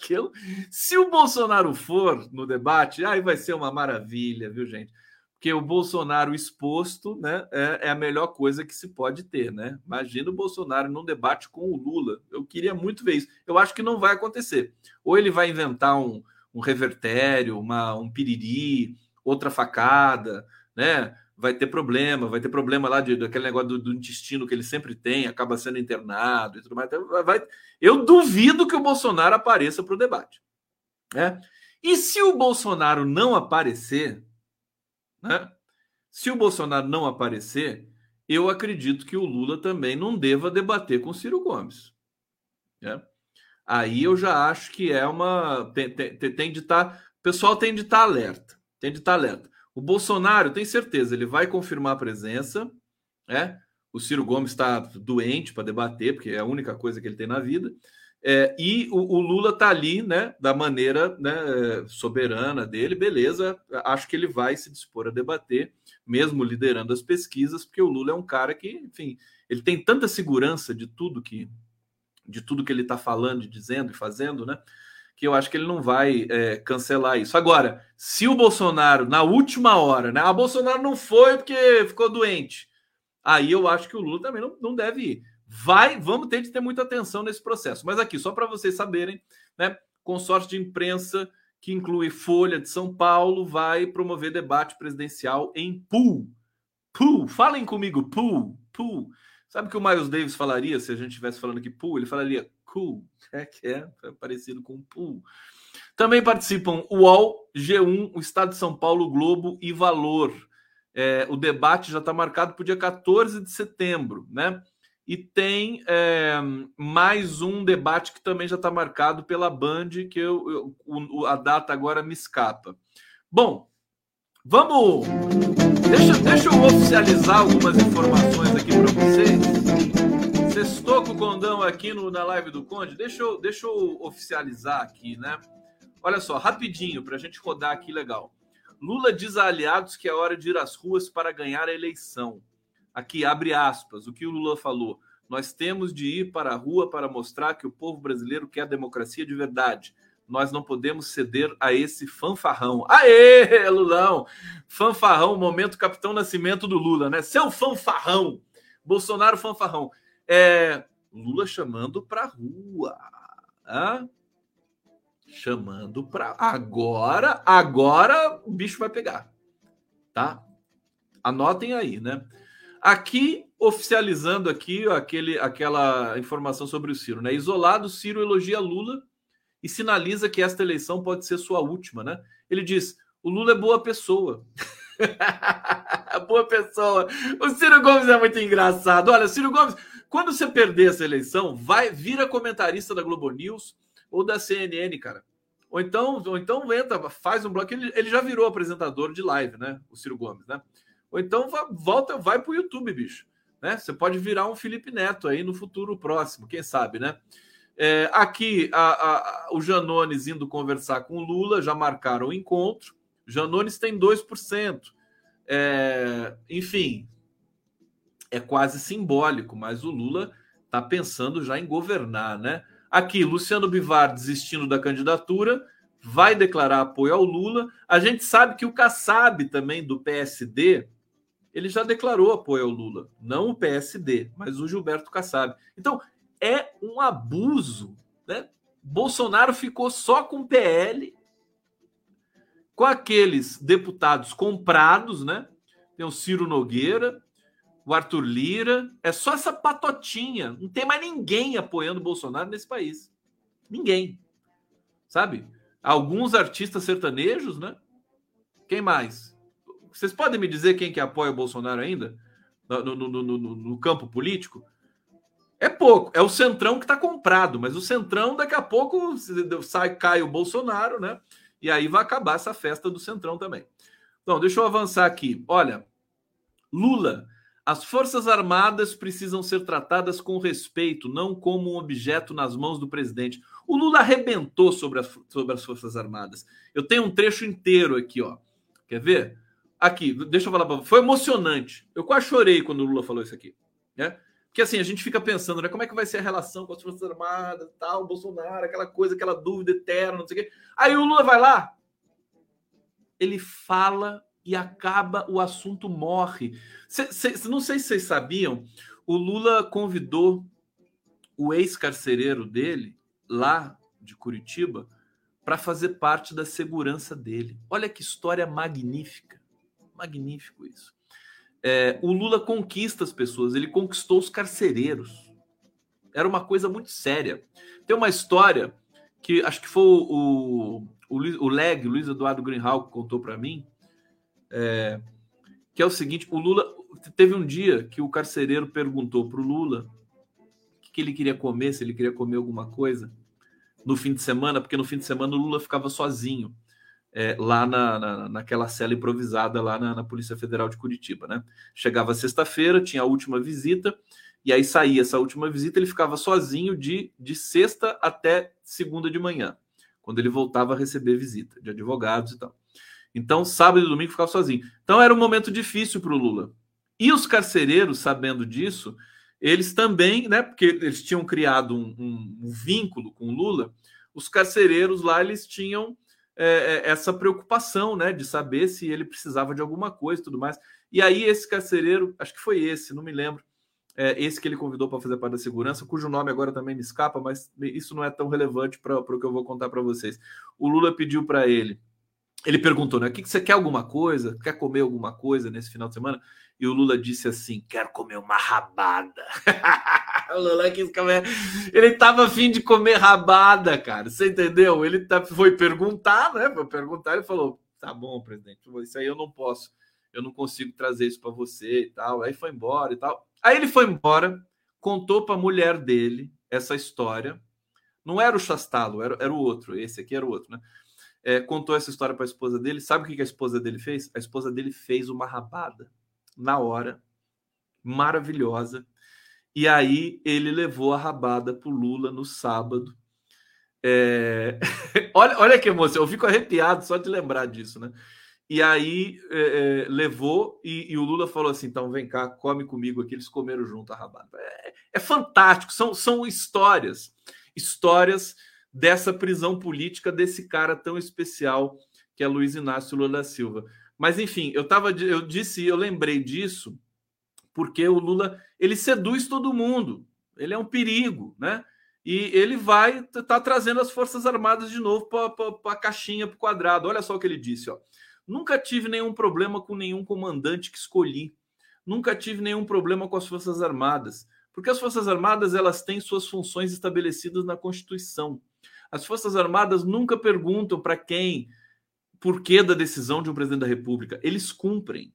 Se o Bolsonaro for no debate, aí vai ser uma maravilha, viu, gente? Porque o Bolsonaro exposto né, é, é, a melhor coisa que se pode ter. Né? Imagina o Bolsonaro num debate com o Lula. Eu queria muito ver isso. Eu acho que não vai acontecer. Ou ele vai inventar um, um revertério, uma, um piriri, outra facada, né? Vai ter problema, vai ter problema lá de, daquele negócio do, do intestino que ele sempre tem, acaba sendo internado e tudo mais. Então, vai, eu duvido que o Bolsonaro apareça para o debate. Né? E se o Bolsonaro não aparecer, né? Se o Bolsonaro não aparecer, eu acredito que o Lula também não deva debater com Ciro Gomes. Né? Aí eu já acho que é uma. Tem, tem, tem de estar. Tá, o pessoal tem de estar tá alerta. Tem de estar tá alerta. O Bolsonaro, tem certeza, ele vai confirmar a presença. Né? O Ciro Gomes está doente para debater, porque é a única coisa que ele tem na vida. É, e o, o Lula está ali, né, da maneira né, soberana dele, beleza. Acho que ele vai se dispor a debater, mesmo liderando as pesquisas, porque o Lula é um cara que, enfim, ele tem tanta segurança de tudo que de tudo que ele está falando, dizendo e fazendo, né? Que eu acho que ele não vai é, cancelar isso. Agora, se o Bolsonaro, na última hora, né? A ah, Bolsonaro não foi porque ficou doente. Aí eu acho que o Lula também não, não deve ir vai, vamos ter de ter muita atenção nesse processo. Mas aqui, só para vocês saberem, né? Consórcio de imprensa que inclui Folha de São Paulo vai promover debate presidencial em pool. Pool, falem comigo, pool, pool. Sabe o que o Miles Davis falaria se a gente estivesse falando aqui pool? Ele falaria cool, *laughs* é que é, é parecido com pool. Também participam o UOL, G1, o Estado de São Paulo, Globo e Valor. É, o debate já está marcado para o dia 14 de setembro, né? E tem é, mais um debate que também já está marcado pela Band, que eu, eu a data agora me escapa. Bom, vamos. Deixa, deixa eu oficializar algumas informações aqui para vocês. Sextou com o Condão aqui no, na live do Conde. Deixa eu, deixa eu oficializar aqui, né? Olha só, rapidinho, para a gente rodar aqui legal. Lula diz a aliados que é hora de ir às ruas para ganhar a eleição. Aqui, abre aspas, o que o Lula falou. Nós temos de ir para a rua para mostrar que o povo brasileiro quer democracia de verdade. Nós não podemos ceder a esse fanfarrão. Aê, Lulão! Fanfarrão, momento Capitão Nascimento do Lula, né? Seu fanfarrão! Bolsonaro fanfarrão. É, Lula chamando para a rua. Hã? Chamando para agora, agora o bicho vai pegar. Tá? Anotem aí, né? Aqui, oficializando aqui aquele, aquela informação sobre o Ciro, né? Isolado, Ciro elogia Lula e sinaliza que esta eleição pode ser sua última, né? Ele diz: o Lula é boa pessoa. *laughs* boa pessoa. O Ciro Gomes é muito engraçado. Olha, Ciro Gomes, quando você perder essa eleição, vai vira comentarista da Globo News ou da CNN, cara. Ou então, ou então entra, faz um bloco. Ele, ele já virou apresentador de live, né? O Ciro Gomes, né? Ou então volta, vai para o YouTube, bicho. Né? Você pode virar um Felipe Neto aí no futuro próximo, quem sabe, né? É, aqui a, a, o Janones indo conversar com o Lula, já marcaram o encontro. Janones tem 2%. É, enfim, é quase simbólico, mas o Lula está pensando já em governar, né? Aqui, Luciano Bivar desistindo da candidatura, vai declarar apoio ao Lula. A gente sabe que o Kassab também do PSD ele já declarou apoio ao Lula, não o PSD, mas o Gilberto Kassab. Então, é um abuso, né? Bolsonaro ficou só com o PL, com aqueles deputados comprados, né? Tem o Ciro Nogueira, o Arthur Lira, é só essa patotinha, não tem mais ninguém apoiando o Bolsonaro nesse país. Ninguém. Sabe? Alguns artistas sertanejos, né? Quem mais? Vocês podem me dizer quem que apoia o Bolsonaro ainda? No, no, no, no campo político? É pouco. É o Centrão que está comprado, mas o Centrão daqui a pouco sai, cai o Bolsonaro, né? E aí vai acabar essa festa do Centrão também. Então, deixa eu avançar aqui. Olha, Lula, as Forças Armadas precisam ser tratadas com respeito, não como um objeto nas mãos do presidente. O Lula arrebentou sobre as, sobre as Forças Armadas. Eu tenho um trecho inteiro aqui, ó. Quer ver? Aqui, deixa eu falar para Foi emocionante. Eu quase chorei quando o Lula falou isso aqui. Né? Porque assim, a gente fica pensando, né? Como é que vai ser a relação com as Forças Armadas, tal, Bolsonaro, aquela coisa, aquela dúvida eterna, não sei o quê. Aí o Lula vai lá, ele fala e acaba, o assunto morre. Cê, cê, não sei se vocês sabiam, o Lula convidou o ex-carcereiro dele, lá de Curitiba, para fazer parte da segurança dele. Olha que história magnífica. Magnífico isso. É, o Lula conquista as pessoas, ele conquistou os carcereiros. Era uma coisa muito séria. Tem uma história que acho que foi o, o, o Leg, Luiz Eduardo Greenhal, que contou para mim, é, que é o seguinte: o Lula teve um dia que o carcereiro perguntou para o Lula o que, que ele queria comer, se ele queria comer alguma coisa no fim de semana, porque no fim de semana o Lula ficava sozinho é, lá na, na, naquela cela improvisada lá na, na, Polícia Federal de Curitiba, né? Chegava sexta-feira, tinha a última visita, e aí saía essa última visita, ele ficava sozinho de, de sexta até segunda de manhã, quando ele voltava a receber visita de advogados e tal. Então, sábado e domingo ficava sozinho. Então, era um momento difícil para o Lula. E os carcereiros, sabendo disso, eles também, né? Porque eles tinham criado um, um, um vínculo com o Lula, os carcereiros lá, eles tinham é, é, essa preocupação, né, de saber se ele precisava de alguma coisa e tudo mais. E aí esse carcereiro, acho que foi esse, não me lembro, é, esse que ele convidou para fazer parte da segurança, cujo nome agora também me escapa, mas isso não é tão relevante para o que eu vou contar para vocês. O Lula pediu para ele, ele perguntou, né? O que, que você quer alguma coisa? Quer comer alguma coisa nesse final de semana? E o Lula disse assim: quero comer uma rabada. *laughs* Lula quis comer. Ele estava afim de comer rabada, cara. Você entendeu? Ele tá, foi perguntar, né? Foi perguntar, ele falou: tá bom, presidente, isso aí eu não posso, eu não consigo trazer isso para você e tal. Aí foi embora e tal. Aí ele foi embora, contou para a mulher dele essa história. Não era o Chastalo, era, era o outro. Esse aqui era o outro, né? É, contou essa história para a esposa dele. Sabe o que, que a esposa dele fez? A esposa dele fez uma rabada na hora, maravilhosa. E aí ele levou a rabada para o Lula no sábado. É... *laughs* olha, olha que emoção, eu fico arrepiado só de lembrar disso, né? E aí é, é, levou e, e, o Lula falou assim: então vem cá, come comigo aqui. Eles comeram junto a rabada. É, é, fantástico, são, são histórias, histórias dessa prisão política desse cara tão especial que é Luiz Inácio Lula da Silva. Mas enfim, eu tava, eu disse, eu lembrei disso porque o Lula ele seduz todo mundo. Ele é um perigo, né? E ele vai tá trazendo as forças armadas de novo para a caixinha, para o quadrado. Olha só o que ele disse, ó. Nunca tive nenhum problema com nenhum comandante que escolhi. Nunca tive nenhum problema com as Forças Armadas, porque as Forças Armadas elas têm suas funções estabelecidas na Constituição. As Forças Armadas nunca perguntam para quem, por que da decisão de um presidente da República. Eles cumprem.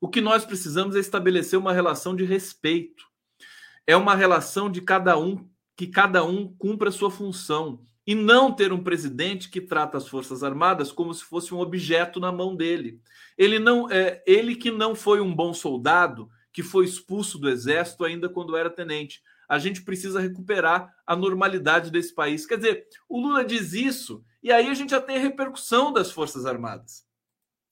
O que nós precisamos é estabelecer uma relação de respeito. É uma relação de cada um que cada um cumpra a sua função e não ter um presidente que trata as Forças Armadas como se fosse um objeto na mão dele. Ele não é ele que não foi um bom soldado, que foi expulso do exército ainda quando era tenente. A gente precisa recuperar a normalidade desse país. Quer dizer, o Lula diz isso e aí a gente já tem a repercussão das Forças Armadas.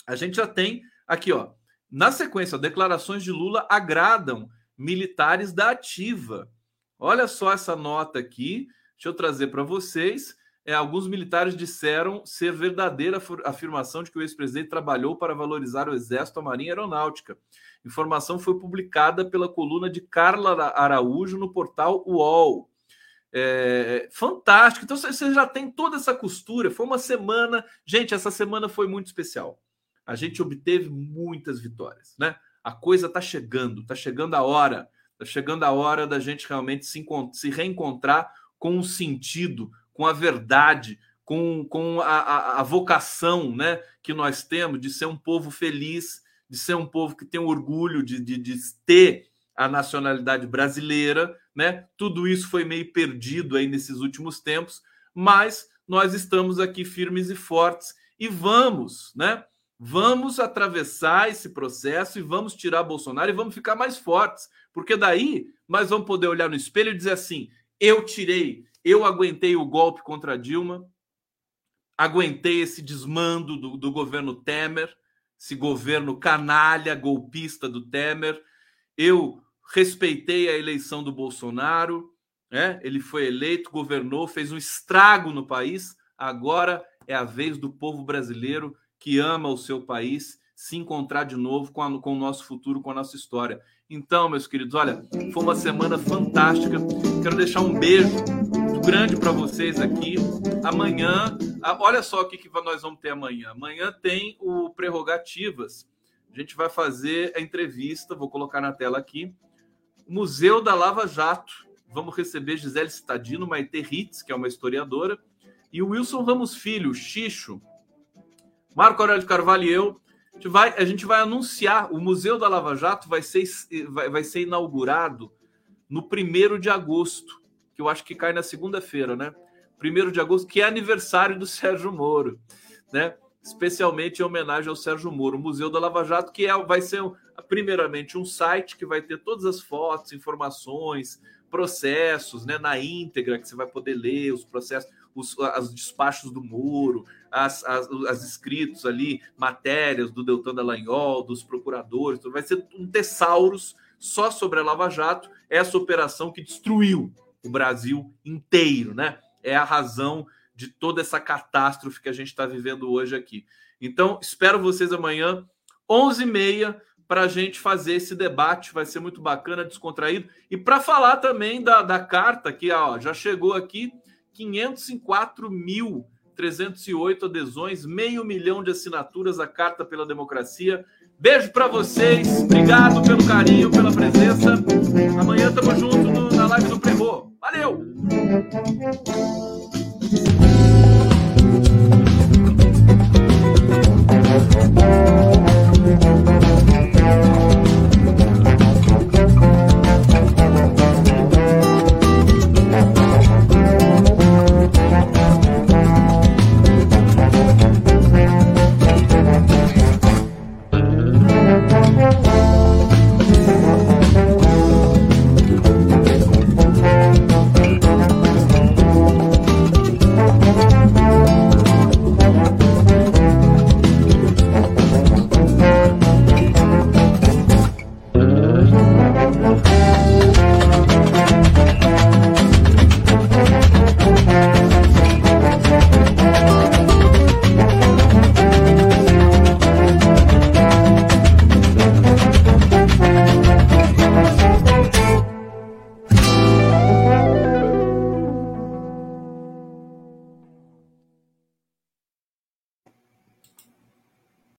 A gente já tem aqui, ó, na sequência, declarações de Lula agradam militares da ativa. Olha só essa nota aqui Deixa eu trazer para vocês. É, alguns militares disseram ser verdadeira afirmação de que o ex-presidente trabalhou para valorizar o Exército, a Marinha e a Aeronáutica. Informação foi publicada pela coluna de Carla Araújo no portal UOL. É, fantástico. Então você já tem toda essa costura. Foi uma semana. Gente, essa semana foi muito especial. A gente obteve muitas vitórias, né? A coisa está chegando, está chegando a hora, está chegando a hora da gente realmente se, se reencontrar com o sentido, com a verdade, com, com a, a, a, vocação né, que nós temos de ser um povo feliz, de ser um povo que tem orgulho de, de, de ter a nacionalidade brasileira, né? Tudo isso foi meio perdido aí nesses últimos tempos, mas nós estamos aqui firmes e fortes e vamos, né? Vamos atravessar esse processo e vamos tirar Bolsonaro e vamos ficar mais fortes, porque daí nós vamos poder olhar no espelho e dizer assim: eu tirei, eu aguentei o golpe contra Dilma, aguentei esse desmando do, do governo Temer, esse governo canalha, golpista do Temer. Eu respeitei a eleição do Bolsonaro, né? ele foi eleito, governou, fez um estrago no país. Agora é a vez do povo brasileiro que ama o seu país se encontrar de novo com, a, com o nosso futuro, com a nossa história. Então, meus queridos, olha, foi uma semana fantástica. Quero deixar um beijo muito grande para vocês aqui. Amanhã, olha só o que, que nós vamos ter amanhã. Amanhã tem o Prerrogativas. A gente vai fazer a entrevista, vou colocar na tela aqui. Museu da Lava Jato. Vamos receber Gisele Citadino, Maite Ritz, que é uma historiadora, e o Wilson Ramos Filho, Xixo, Marco Aurélio Carvalho e eu gente vai, a gente vai anunciar, o Museu da Lava Jato vai ser, vai, vai ser inaugurado no primeiro de agosto, que eu acho que cai na segunda-feira, né? Primeiro de agosto, que é aniversário do Sérgio Moro, né? Especialmente em homenagem ao Sérgio Moro. O Museu da Lava Jato, que é, vai ser, primeiramente, um site que vai ter todas as fotos, informações, processos, né? Na íntegra, que você vai poder ler os processos os, os despachos do Moro, as, as, as escritos ali, matérias do Deltan Dallagnol, dos procuradores, vai ser um tesauros só sobre a Lava Jato, essa operação que destruiu o Brasil inteiro, né? É a razão de toda essa catástrofe que a gente está vivendo hoje aqui. Então, espero vocês amanhã, 11h30, para a gente fazer esse debate. Vai ser muito bacana, descontraído. E para falar também da, da carta, que ó, já chegou aqui 504.308 adesões, meio milhão de assinaturas, a Carta pela Democracia. Beijo para vocês, obrigado pelo carinho, pela presença. Amanhã tamo junto no, na live do Primo. Valeu!